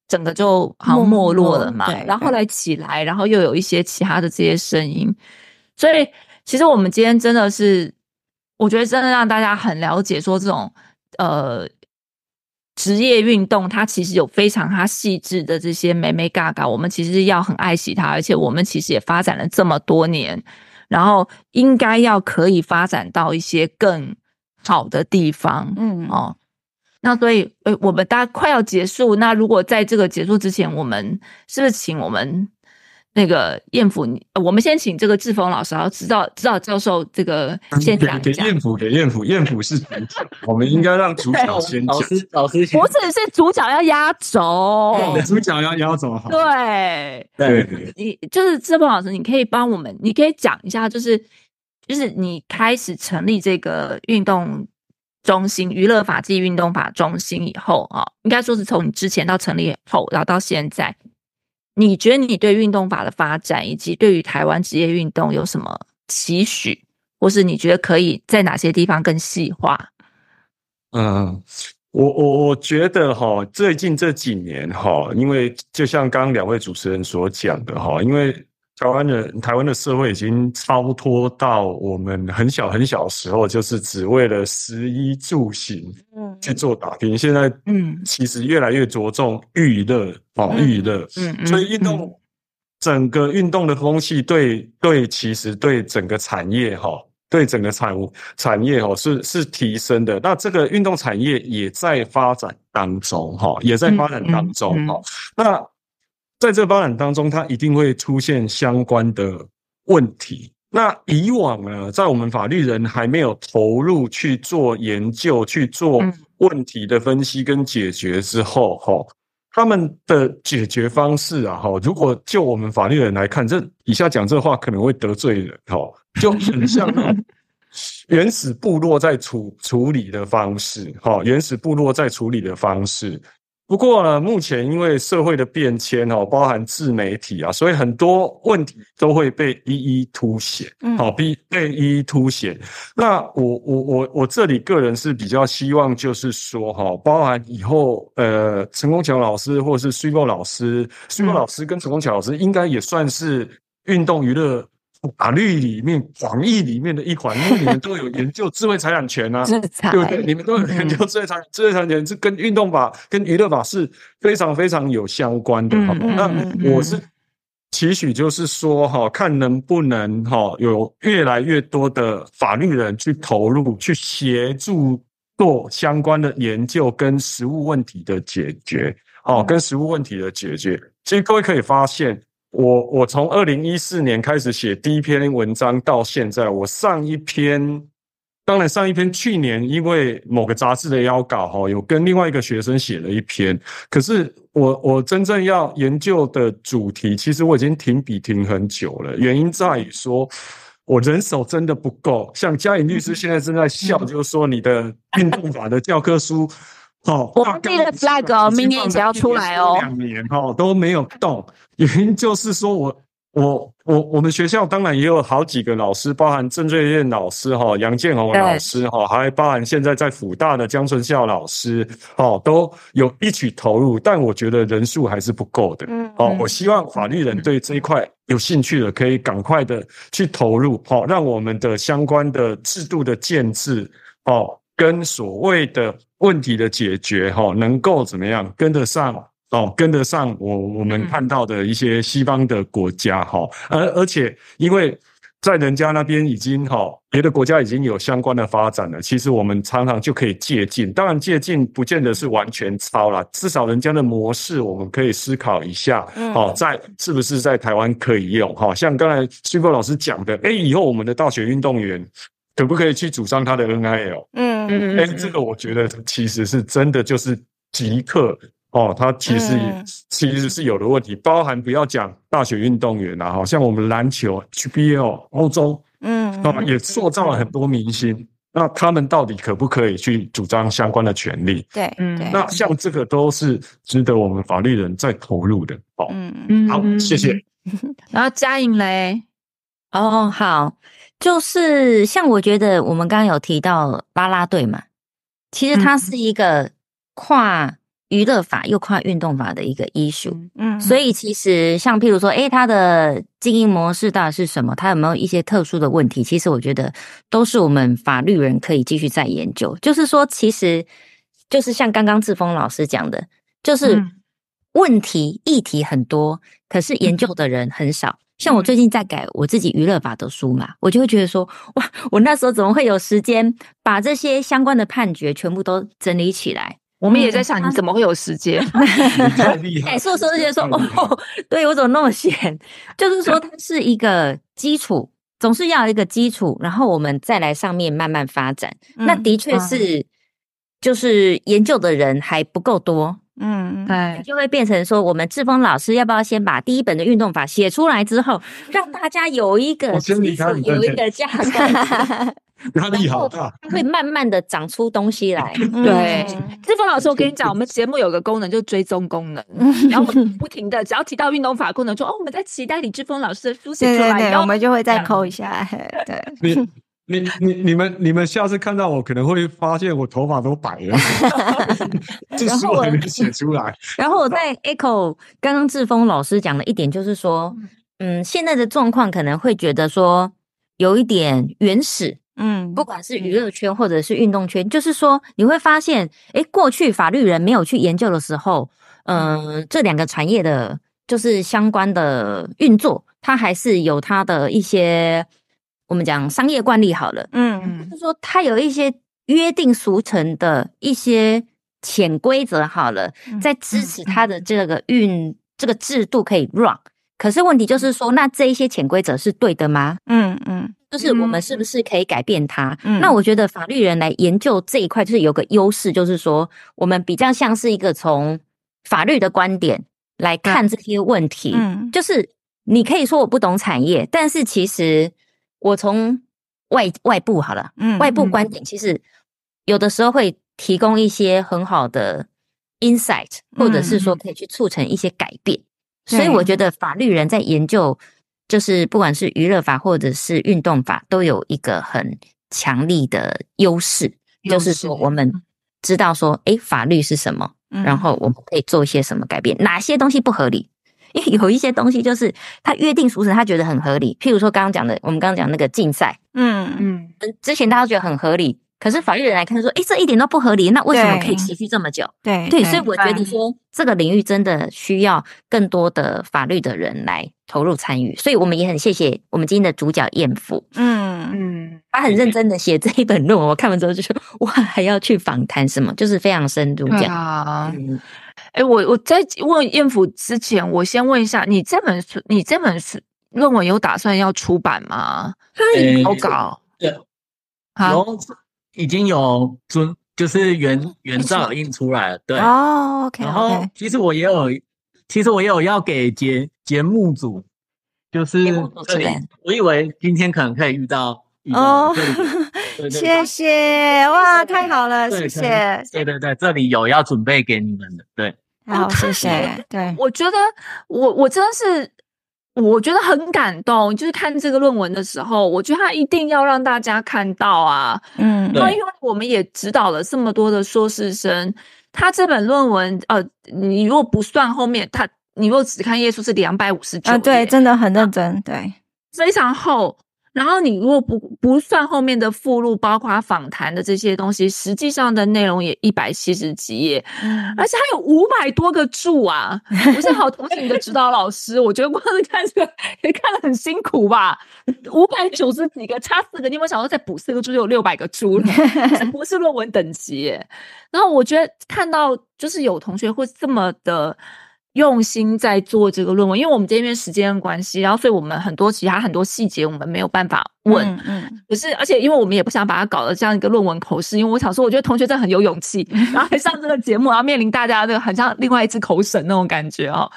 整个就好像没落了嘛。然后后来起来，然后又有一些其他的这些声音，所以其实我们今天真的是，我觉得真的让大家很了解，说这种呃职业运动，它其实有非常它细致的这些美美嘎嘎，我们其实要很爱惜它，而且我们其实也发展了这么多年，然后应该要可以发展到一些更。好的地方，嗯哦，那所以，呃，我们大家快要结束，那如果在这个结束之前，我们是不是请我们？那个燕府，我们先请这个志峰老师，然后指导指导教授这个先讲给燕府，给燕府，燕府是主角，我们应该让主角先讲。老师，老师，不是是主角要压轴，主角要压轴好。对对，你就是志峰老师，你可以帮我们，你可以讲一下，就是就是你开始成立这个运动中心、娱乐法纪运动法中心以后啊，应该说是从你之前到成立后，然后到现在。你觉得你对运动法的发展，以及对于台湾职业运动有什么期许，或是你觉得可以在哪些地方更细化？嗯，我我我觉得哈，最近这几年哈，因为就像刚刚两位主持人所讲的哈，因为。台湾的台湾的社会已经超脱到我们很小很小时候，就是只为了食衣住行，嗯，去做打拼。现在，嗯，其实越来越着重娱乐，哦，娱乐，嗯，所以运动整个运动的风气，对对，其实对整个产业哈，对整个产物产业哈是是提升的。那这个运动产业也在发展当中哈，也在发展当中哈。那在这发展当中，它一定会出现相关的问题。那以往呢，在我们法律人还没有投入去做研究、去做问题的分析跟解决之后，哈，他们的解决方式啊，哈，如果就我们法律人来看，这以下讲这话可能会得罪人，哈，就很像 原始部落在处处理的方式，哈，原始部落在处理的方式。不过呢，目前因为社会的变迁哦，包含自媒体啊，所以很多问题都会被一一凸显，好，被被一一凸显。那我我我我这里个人是比较希望，就是说哈，包含以后呃，陈功强老师或者是苏波老师，苏波老师跟陈功强老师，应该也算是运动娱乐。法律里面、广义里面的一环，因为你们都有研究智慧财产权啊，对不对？你们都有研究智慧财智慧财产权，是跟运动法、跟娱乐法是非常非常有相关的。哈，那我是期许，就是说，哈，看能不能哈，有越来越多的法律人去投入，去协助做相关的研究跟实务问题的解决。哦，跟实务问题的解决，其实各位可以发现。我我从二零一四年开始写第一篇文章到现在，我上一篇当然上一篇去年因为某个杂志的邀稿哈，有跟另外一个学生写了一篇，可是我我真正要研究的主题，其实我已经停笔停很久了，原因在于说。我人手真的不够，像嘉颖律师现在正在笑，就是说你的运动法的教科书，哦，我们立了 flag 哦，明年也要出来哦，两年哦都没有动，原因就是说我。我我我们学校当然也有好几个老师，包含郑瑞燕老师哈、杨建宏老师哈，还包含现在在辅大的江春孝老师哦，都有一起投入，但我觉得人数还是不够的。嗯，哦，我希望法律人对这一块有兴趣的，可以赶快的去投入，好，让我们的相关的制度的建制，哦，跟所谓的问题的解决，哈，能够怎么样跟得上。哦，跟得上我我们看到的一些西方的国家哈，而而且因为在人家那边已经哈，别的国家已经有相关的发展了，其实我们常常就可以借鉴。当然借鉴不见得是完全抄了，至少人家的模式我们可以思考一下，哦，在是不是在台湾可以用？哈，像刚才徐波老师讲的，哎，以后我们的大学运动员可不可以去主张他的 NIL？嗯嗯，哎，这个我觉得其实是真的就是即刻。哦，他其实也其实是有的问题，包含不要讲大学运动员啊，好像我们篮球 HBL 欧洲，嗯，啊也塑造了很多明星，那他们到底可不可以去主张相关的权利？对，嗯，那像这个都是值得我们法律人在投入的。哦，嗯嗯，好，谢谢。然后嘉颖嘞，哦，好，就是像我觉得我们刚刚有提到拉拉队嘛，其实它是一个跨。娱乐法又跨运动法的一个 issue，嗯，所以其实像譬如说，诶，它的经营模式到底是什么？它有没有一些特殊的问题？其实我觉得都是我们法律人可以继续再研究。就是说，其实就是像刚刚志峰老师讲的，就是问题议题很多，可是研究的人很少。像我最近在改我自己娱乐法的书嘛，我就会觉得说，哇，我那时候怎么会有时间把这些相关的判决全部都整理起来？我们也在想，你怎么会有时间？太厉害！所以说这些说哦，对我怎么那么闲？就是说，它是一个基础，总是要一个基础，然后我们再来上面慢慢发展。那的确是，就是研究的人还不够多。嗯，对，就会变成说，我们志峰老师要不要先把第一本的运动法写出来之后，让大家有一个有一个架构。压力好大，会慢慢的长出东西来。对，志峰老师，我跟你讲，我们节目有个功能，就追踪功能，然后不停的，只要提到运动法功能，说哦，我们在期待李志峰老师的书写出来，然后我们就会再扣一下。对，你你你你们你们下次看到我，可能会发现我头发都白了，这书还没写出来。然后我在 echo 刚刚志峰老师讲的一点，就是说，嗯，现在的状况可能会觉得说有一点原始。嗯，不管是娱乐圈或者是运动圈，就是说你会发现，哎，过去法律人没有去研究的时候，嗯，这两个产业的，就是相关的运作，它还是有它的一些我们讲商业惯例好了，嗯，就是说它有一些约定俗成的一些潜规则好了，在支持它的这个运这个制度可以 run，可是问题就是说，那这一些潜规则是对的吗？嗯嗯。就是我们是不是可以改变它？那我觉得法律人来研究这一块，就是有个优势，就是说我们比较像是一个从法律的观点来看这些问题。嗯，就是你可以说我不懂产业，但是其实我从外外部好了，嗯，外部观点其实有的时候会提供一些很好的 insight，或者是说可以去促成一些改变。所以我觉得法律人在研究。就是不管是娱乐法或者是运动法，都有一个很强力的优势，就是说我们知道说，哎，法律是什么，然后我们可以做一些什么改变，哪些东西不合理？因为有一些东西就是他约定俗成，他觉得很合理。譬如说刚刚讲的，我们刚刚讲那个竞赛，嗯嗯，之前大家觉得很合理。可是法律人来看说，哎，这一点都不合理，那为什么可以持续这么久？对对，所以我觉得说这个领域真的需要更多的法律的人来投入参与。所以我们也很谢谢我们今天的主角燕父，嗯嗯，他很认真的写这一本论文，我看完之后就说，哇，还要去访谈什么，就是非常深入这样。哎，我我在问燕府之前，我先问一下，你这本书，你这本书论文有打算要出版吗？可以投稿。好，有已经有准，就是原原照印出来了，对。哦，OK 然后其实我也有，其实我也有要给节节目组，就是这里我以为今天可能可以遇到遇到哦谢谢，哇，太好了，谢谢，对对对，这里有要准备给你们的，对。好，谢太谢，对，我觉得我我真的是，我觉得很感动。就是看这个论文的时候，我觉得他一定要让大家看到啊。嗯对那因为我们也指导了这么多的硕士生，他这本论文，呃，你如果不算后面，他你如果只看页数是两百五十九啊，对，真的很认真，对，非常厚。然后你如果不不算后面的附录，包括访谈的这些东西，实际上的内容也一百七十几页，嗯而且还有五百多个注啊！我是好同情你的指导老师，我觉得光是看这个也看得很辛苦吧。五百九十几个，差四个，你有没有想到再补四个注就有六百个注了？这不是论文等级耶。然后我觉得看到就是有同学会这么的。用心在做这个论文，因为我们这边时间关系，然后所以我们很多其他很多细节我们没有办法问，嗯嗯，可是，而且因为我们也不想把它搞得这样一个论文口试，因为我想说，我觉得同学真的很有勇气，然后还上这个节目，然后面临大家这个很像另外一只口审那种感觉哦。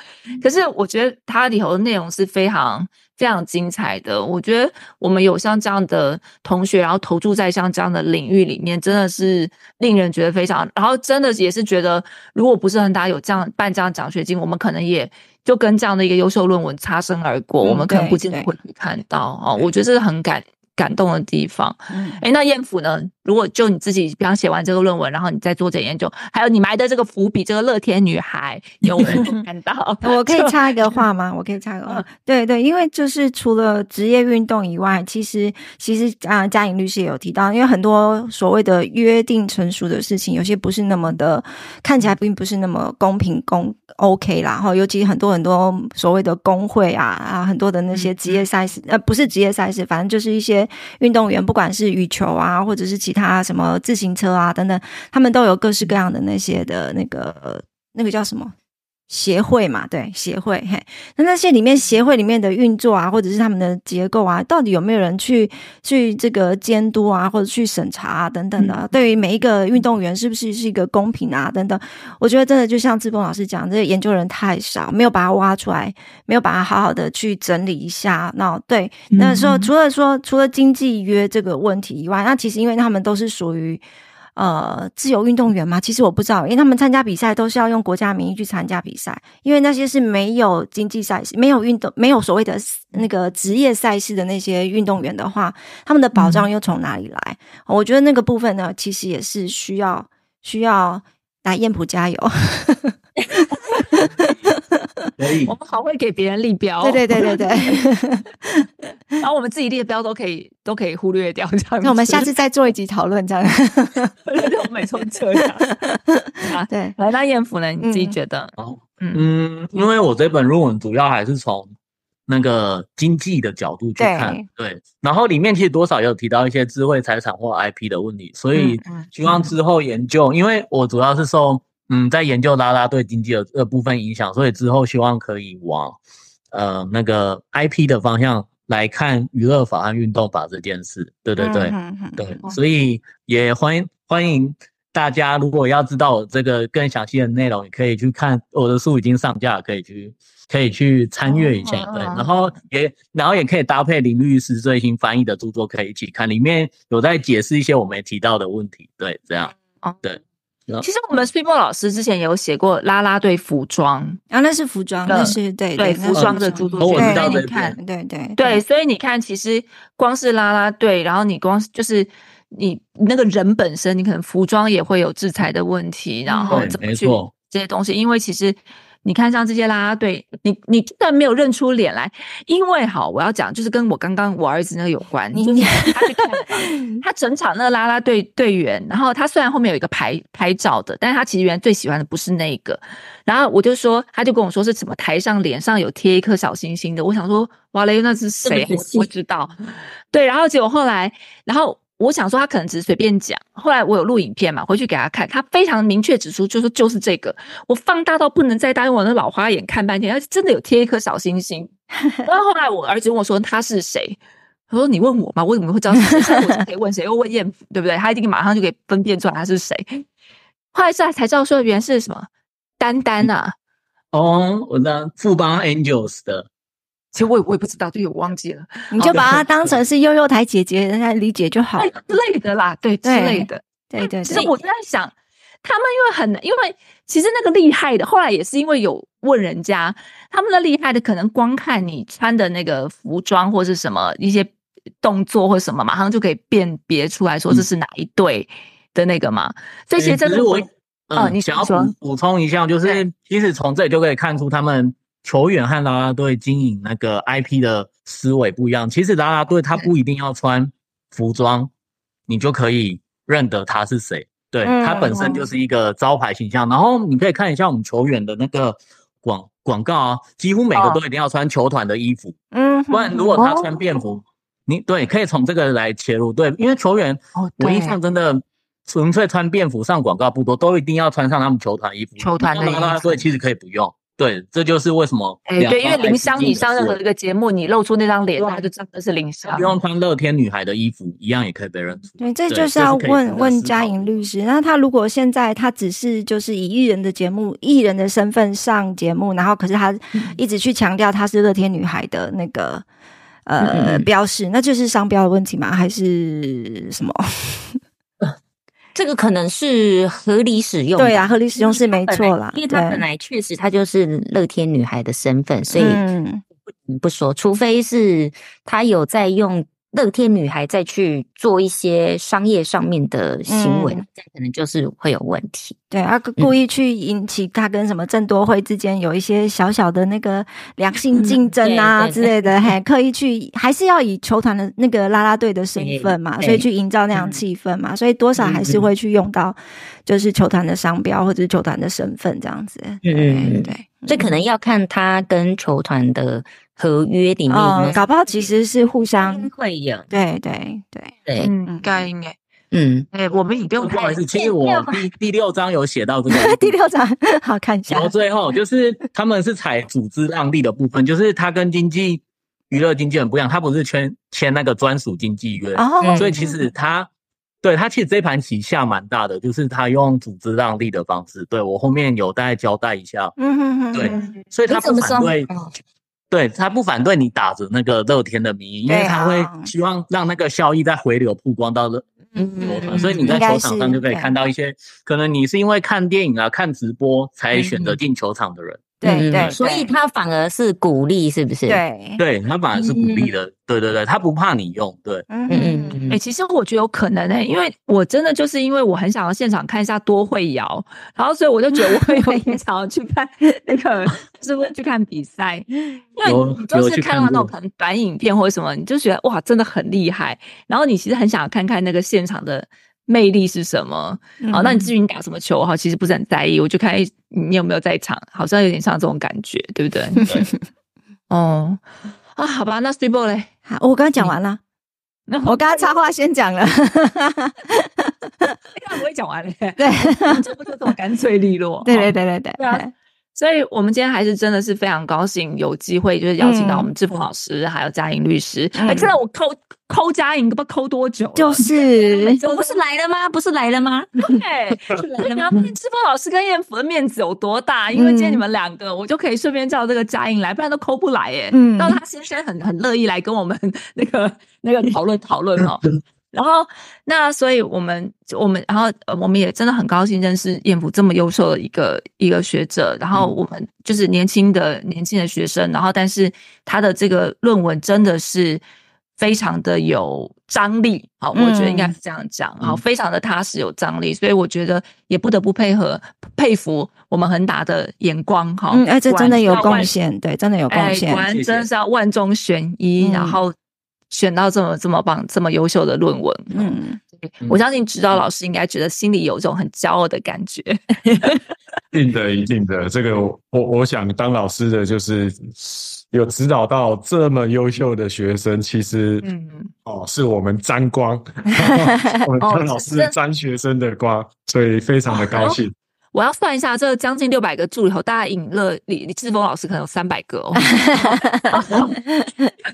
可是我觉得它里头的内容是非常非常精彩的。我觉得我们有像这样的同学，然后投注在像这样的领域里面，真的是令人觉得非常，然后真的也是觉得，如果不是恒大有这样办这样奖学金，我们可能也。就跟这样的一个优秀论文擦身而过，嗯我们可能不见得会看到哦。我觉得这是很感感动的地方。嗯哎，那燕府呢？如果就你自己，比方写完这个论文，然后你再做这研究，还有你埋的这个伏笔，这个乐天女孩，有没有 看到？我可以插一个话吗？我可以插一个话，对对，因为就是除了职业运动以外，其实其实啊，嘉颖律师也有提到，因为很多所谓的约定成熟的事情，有些不是那么的看起来并不是那么公平公 OK 啦，然后尤其很多很多所谓的工会啊啊，很多的那些职业赛事，呃，不是职业赛事，反正就是一些运动员，不管是羽球啊，或者是其他什么自行车啊等等，他们都有各式各样的那些的那个那个叫什么？协会嘛，对协会，嘿，那那些里面协会里面的运作啊，或者是他们的结构啊，到底有没有人去去这个监督啊，或者去审查啊等等的？对于每一个运动员是不是是一个公平啊等等？我觉得真的就像志峰老师讲，这个研究人太少，没有把它挖出来，没有把它好好的去整理一下。那对，那时候除了说除了经济约这个问题以外，那其实因为他们都是属于。呃，自由运动员吗，其实我不知道，因为他们参加比赛都是要用国家名义去参加比赛，因为那些是没有经济赛事、没有运动、没有所谓的那个职业赛事的那些运动员的话，他们的保障又从哪里来？我觉得那个部分呢，其实也是需要需要来燕普加油。可以我们好会给别人立标，对对对对对，然后我们自己立的标都可以都可以忽略掉，这样。那我们下次再做一集讨论，这样。对对对，我每次都这样。啊，对，来，那艳福呢？你自己觉得？哦，嗯嗯，因为我这本论文主要还是从那个经济的角度去看，对，然后里面其实多少也有提到一些智慧财产或 IP 的问题，所以希望之后研究，因为我主要是受嗯在研究拉拉对经济的这部分影响，所以之后希望可以往呃那个 IP 的方向来看娱乐法和运动法这件事，对对对，对，所以也欢迎欢迎大家，如果要知道我这个更详细的内容，也可以去看我的书已经上架，可以去可以去参阅一下。哦对，然后也然后也可以搭配林律师最新翻译的著作，可以一起看，里面有在解释一些我没提到的问题。对，这样哦对。其实我们 s p e 老师之前有写过啦啦队服装，然啊，那是服装，的那是对对服装的著作哦我权。知道这所以你看，边对对对，所以你看，其实光是啦啦队，然后你光就是你那个人本身，你可能服装也会有制裁的问题，然后怎么去这些东西，因为其实。你看，像这些啦啦队，你你居然没有认出脸来，因为好，我要讲就是跟我刚刚我儿子那个有关，你就是 他去看他整场那个啦啦队队员，然后他虽然后面有一个拍拍照的，但是他其实原来最喜欢的不是那个，然后我就说，他就跟我说是什么台上脸上有贴一颗小星星的，我想说哇嘞，那是谁？我不知道，对，然后结果后来，然后。我想说他可能只是随便讲，后来我有录影片嘛，回去给他看，他非常明确指出，就说就是这个，我放大到不能再大，用我的老花眼看半天，他真的有贴一颗小星星。然后后来我儿子问我说他是谁，他说：“你问我嘛？我怎么会知道是谁？我就可以问谁？又问艳福，对不对？他一定马上就可以分辨出来他是谁。后来才才知道说原来是什么丹丹啊，哦，我知道富邦 Angels 的，其实我也我也不知道，对，我忘记了，你就把它当成是悠悠台姐姐来理解就好。之类的啦，对之类的。对对对，其实我就在想，他们因为很，因为其实那个厉害的，后来也是因为有问人家，他们的厉害的可能光看你穿的那个服装或是什么一些动作或什么，马上就可以辨别出来说这是哪一队的那个嘛。所以其实真的我会，哦你嗯，想要说补补充一下，就是其实从这里就可以看出他们球员和啦啦队经营那个 IP 的思维不一样。其实啦啦队他不一定要穿服装，你就可以认得他是谁。对，嗯他本身就是一个招牌形象。然后你可以看一下我们球员的那个广广告啊，几乎每个哦都一定要穿球团的衣服，嗯，不然如果他穿便服，你对可以从这个来切入。对，因为球员哦，我印象真的纯粹穿便服上广告不多，都一定要穿上他们球团衣服。球团的衣服啦啦队其实可以不用。对，这就是为什么哎，两对，因为林湘，你上任何一个节目，你露出那张脸，对啊大家就真的是林湘不。用穿乐天女孩的衣服，一样也可以被认出。对，这就是要问问值得思考嘉颖律师。那他如果现在他只是就是以艺人的节目、艺人的身份上节目，然后可是他嗯一直去强调他是乐天女孩的那个呃嗯标识，那就是商标的问题吗？还是什么？这个可能是合理使用，对啊，合理使用是没错啦，因为他本来确实他就是乐天女孩的身份，所以嗯。不说，除非是他有在用乐天女孩再去做一些商业上面的行为，嗯。这可能就是会有问题。对，他嗯。故意去引起他跟什么郑多惠之间有一些小小的那个良性竞争啊之类的，还刻意去还是要以球团的那个啦啦队的身份嘛，所以去营造那样嗯。气氛嘛，所以多少还是会去用到就是球团的商标或者是球团的身份这样子。对嗯。对，这可能要看他跟球团的合约里面搞不好其实是互相会有对对对，对，嗯，应该应该。嗯，哎，我们也不用不好意思，其实我第第六章有写到这个。第六章 好看一下。然后最后就是他们是采组织让利的部分，就是他跟经济娱乐经纪人不一样，他不是签签那个专属经纪约，所以其实他对他其实这盘棋下蛮大的，就是他用组织让利的方式，对我后面有大概交代一下，嗯哼哼，对嗯所以他怎么说？不反对，哦对他不反对你打着那个乐天的名义，因为他会希望让那个效益再回流曝光到乐球嗯，所以你在球场上就可以看到一些可能你是因为看电影啊、看直播才选择进球场的人。对对，嗯所以他反而是鼓励，是不是？，对，对他反而是鼓励的，对对对，他不怕你用，对，嗯嗯嗯嗯哎、其实我觉得有可能哎、因为我真的就是因为我很想要现场看一下多会摇，然后所以我就觉得我会 有点想要去看那个，是不是去看比赛？因为有你就是看到那种可能短影片或者什么，你就觉得哇，真的很厉害。然后你其实很想要看看那个现场的魅力是什么。嗯好，那你至于你打什么球哈，其实不是很在意，我就看哎你有没有在场，好像有点像这种感觉，对不对？哦，啊，好吧，那 s t r e b o 嘞，好，我刚刚讲完了。那我刚刚插话先讲了，刚不会讲完嘞，对。这不就这么干脆利落？对对哦。对对对，对啊所以我们今天还是真的是非常高兴有机会，就是邀请到我们志峰老师，还有嘉颖律师。嗯哎、真的我抠抠嘉颖，不知道抠多久，就是我 不是来了吗？不是来了吗？对，你要看志峰老师跟艳福的面子有多大，因为今天你们两个，我就可以顺便叫这个嘉颖来，不然都抠不来耶。嗯到他先生很很乐意来跟我们那个那个讨论讨论哦。然后，那所以我们我们然后呃我们也真的很高兴认识燕福这么优秀的一个一个学者。然后我们就是年轻的年轻的学生，然后但是他的这个论文真的是非常的有张力，好，我觉得应该是这样讲，好，非常的踏实有张力，所以我觉得也不得不配合佩服我们恒达的眼光，哈，嗯，哎，这真的有贡献，对，真的有贡哎，献。真的是要万中选一，嗯。然后选到这么这么棒、这么优秀的论文。嗯，我相信指导老师应该觉得心里有一种很骄傲的感觉。一定的，一定的。这个我我想当老师的就是有指导到这么优秀的学生，其实嗯，哦是我们沾光，我们哦当老师沾学生的光，所以非常的高兴。我要算一下，这将近六百个助理后，大概引了李李志峰老师可能有三百个哦。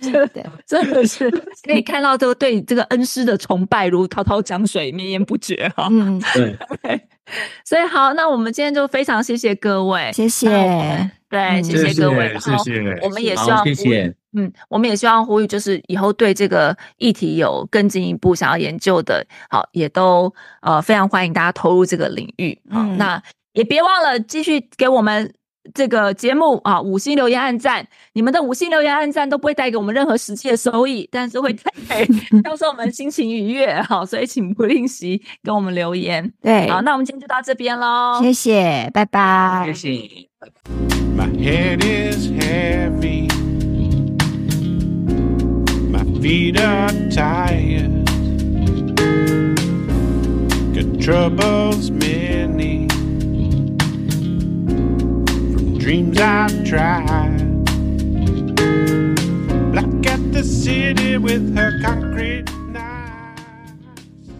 对，真的是可以看到这个对这个恩师的崇拜如滔滔江水绵延不绝哈。嗯，对，所以好，那我们今天就非常谢谢各位，谢谢。对，嗯谢谢各位，谢谢，我们也希望谢谢。嗯，我们也希望呼吁，就是以后对这个议题有更进一步想要研究的，好，也都呃非常欢迎大家投入这个领域。好，嗯那也别忘了继续给我们这个节目啊五星留言、按赞。你们的五星留言、按赞都不会带给我们任何实际的收益，但是会带给到时候我们心情愉悦。好，所以请不吝惜跟我们留言。对，好，那我们今天就到这边喽。谢谢，拜拜。谢谢。My head is heavy. My feet are tired. Troubles many. Dreams I've tried. Black at the city with her concrete.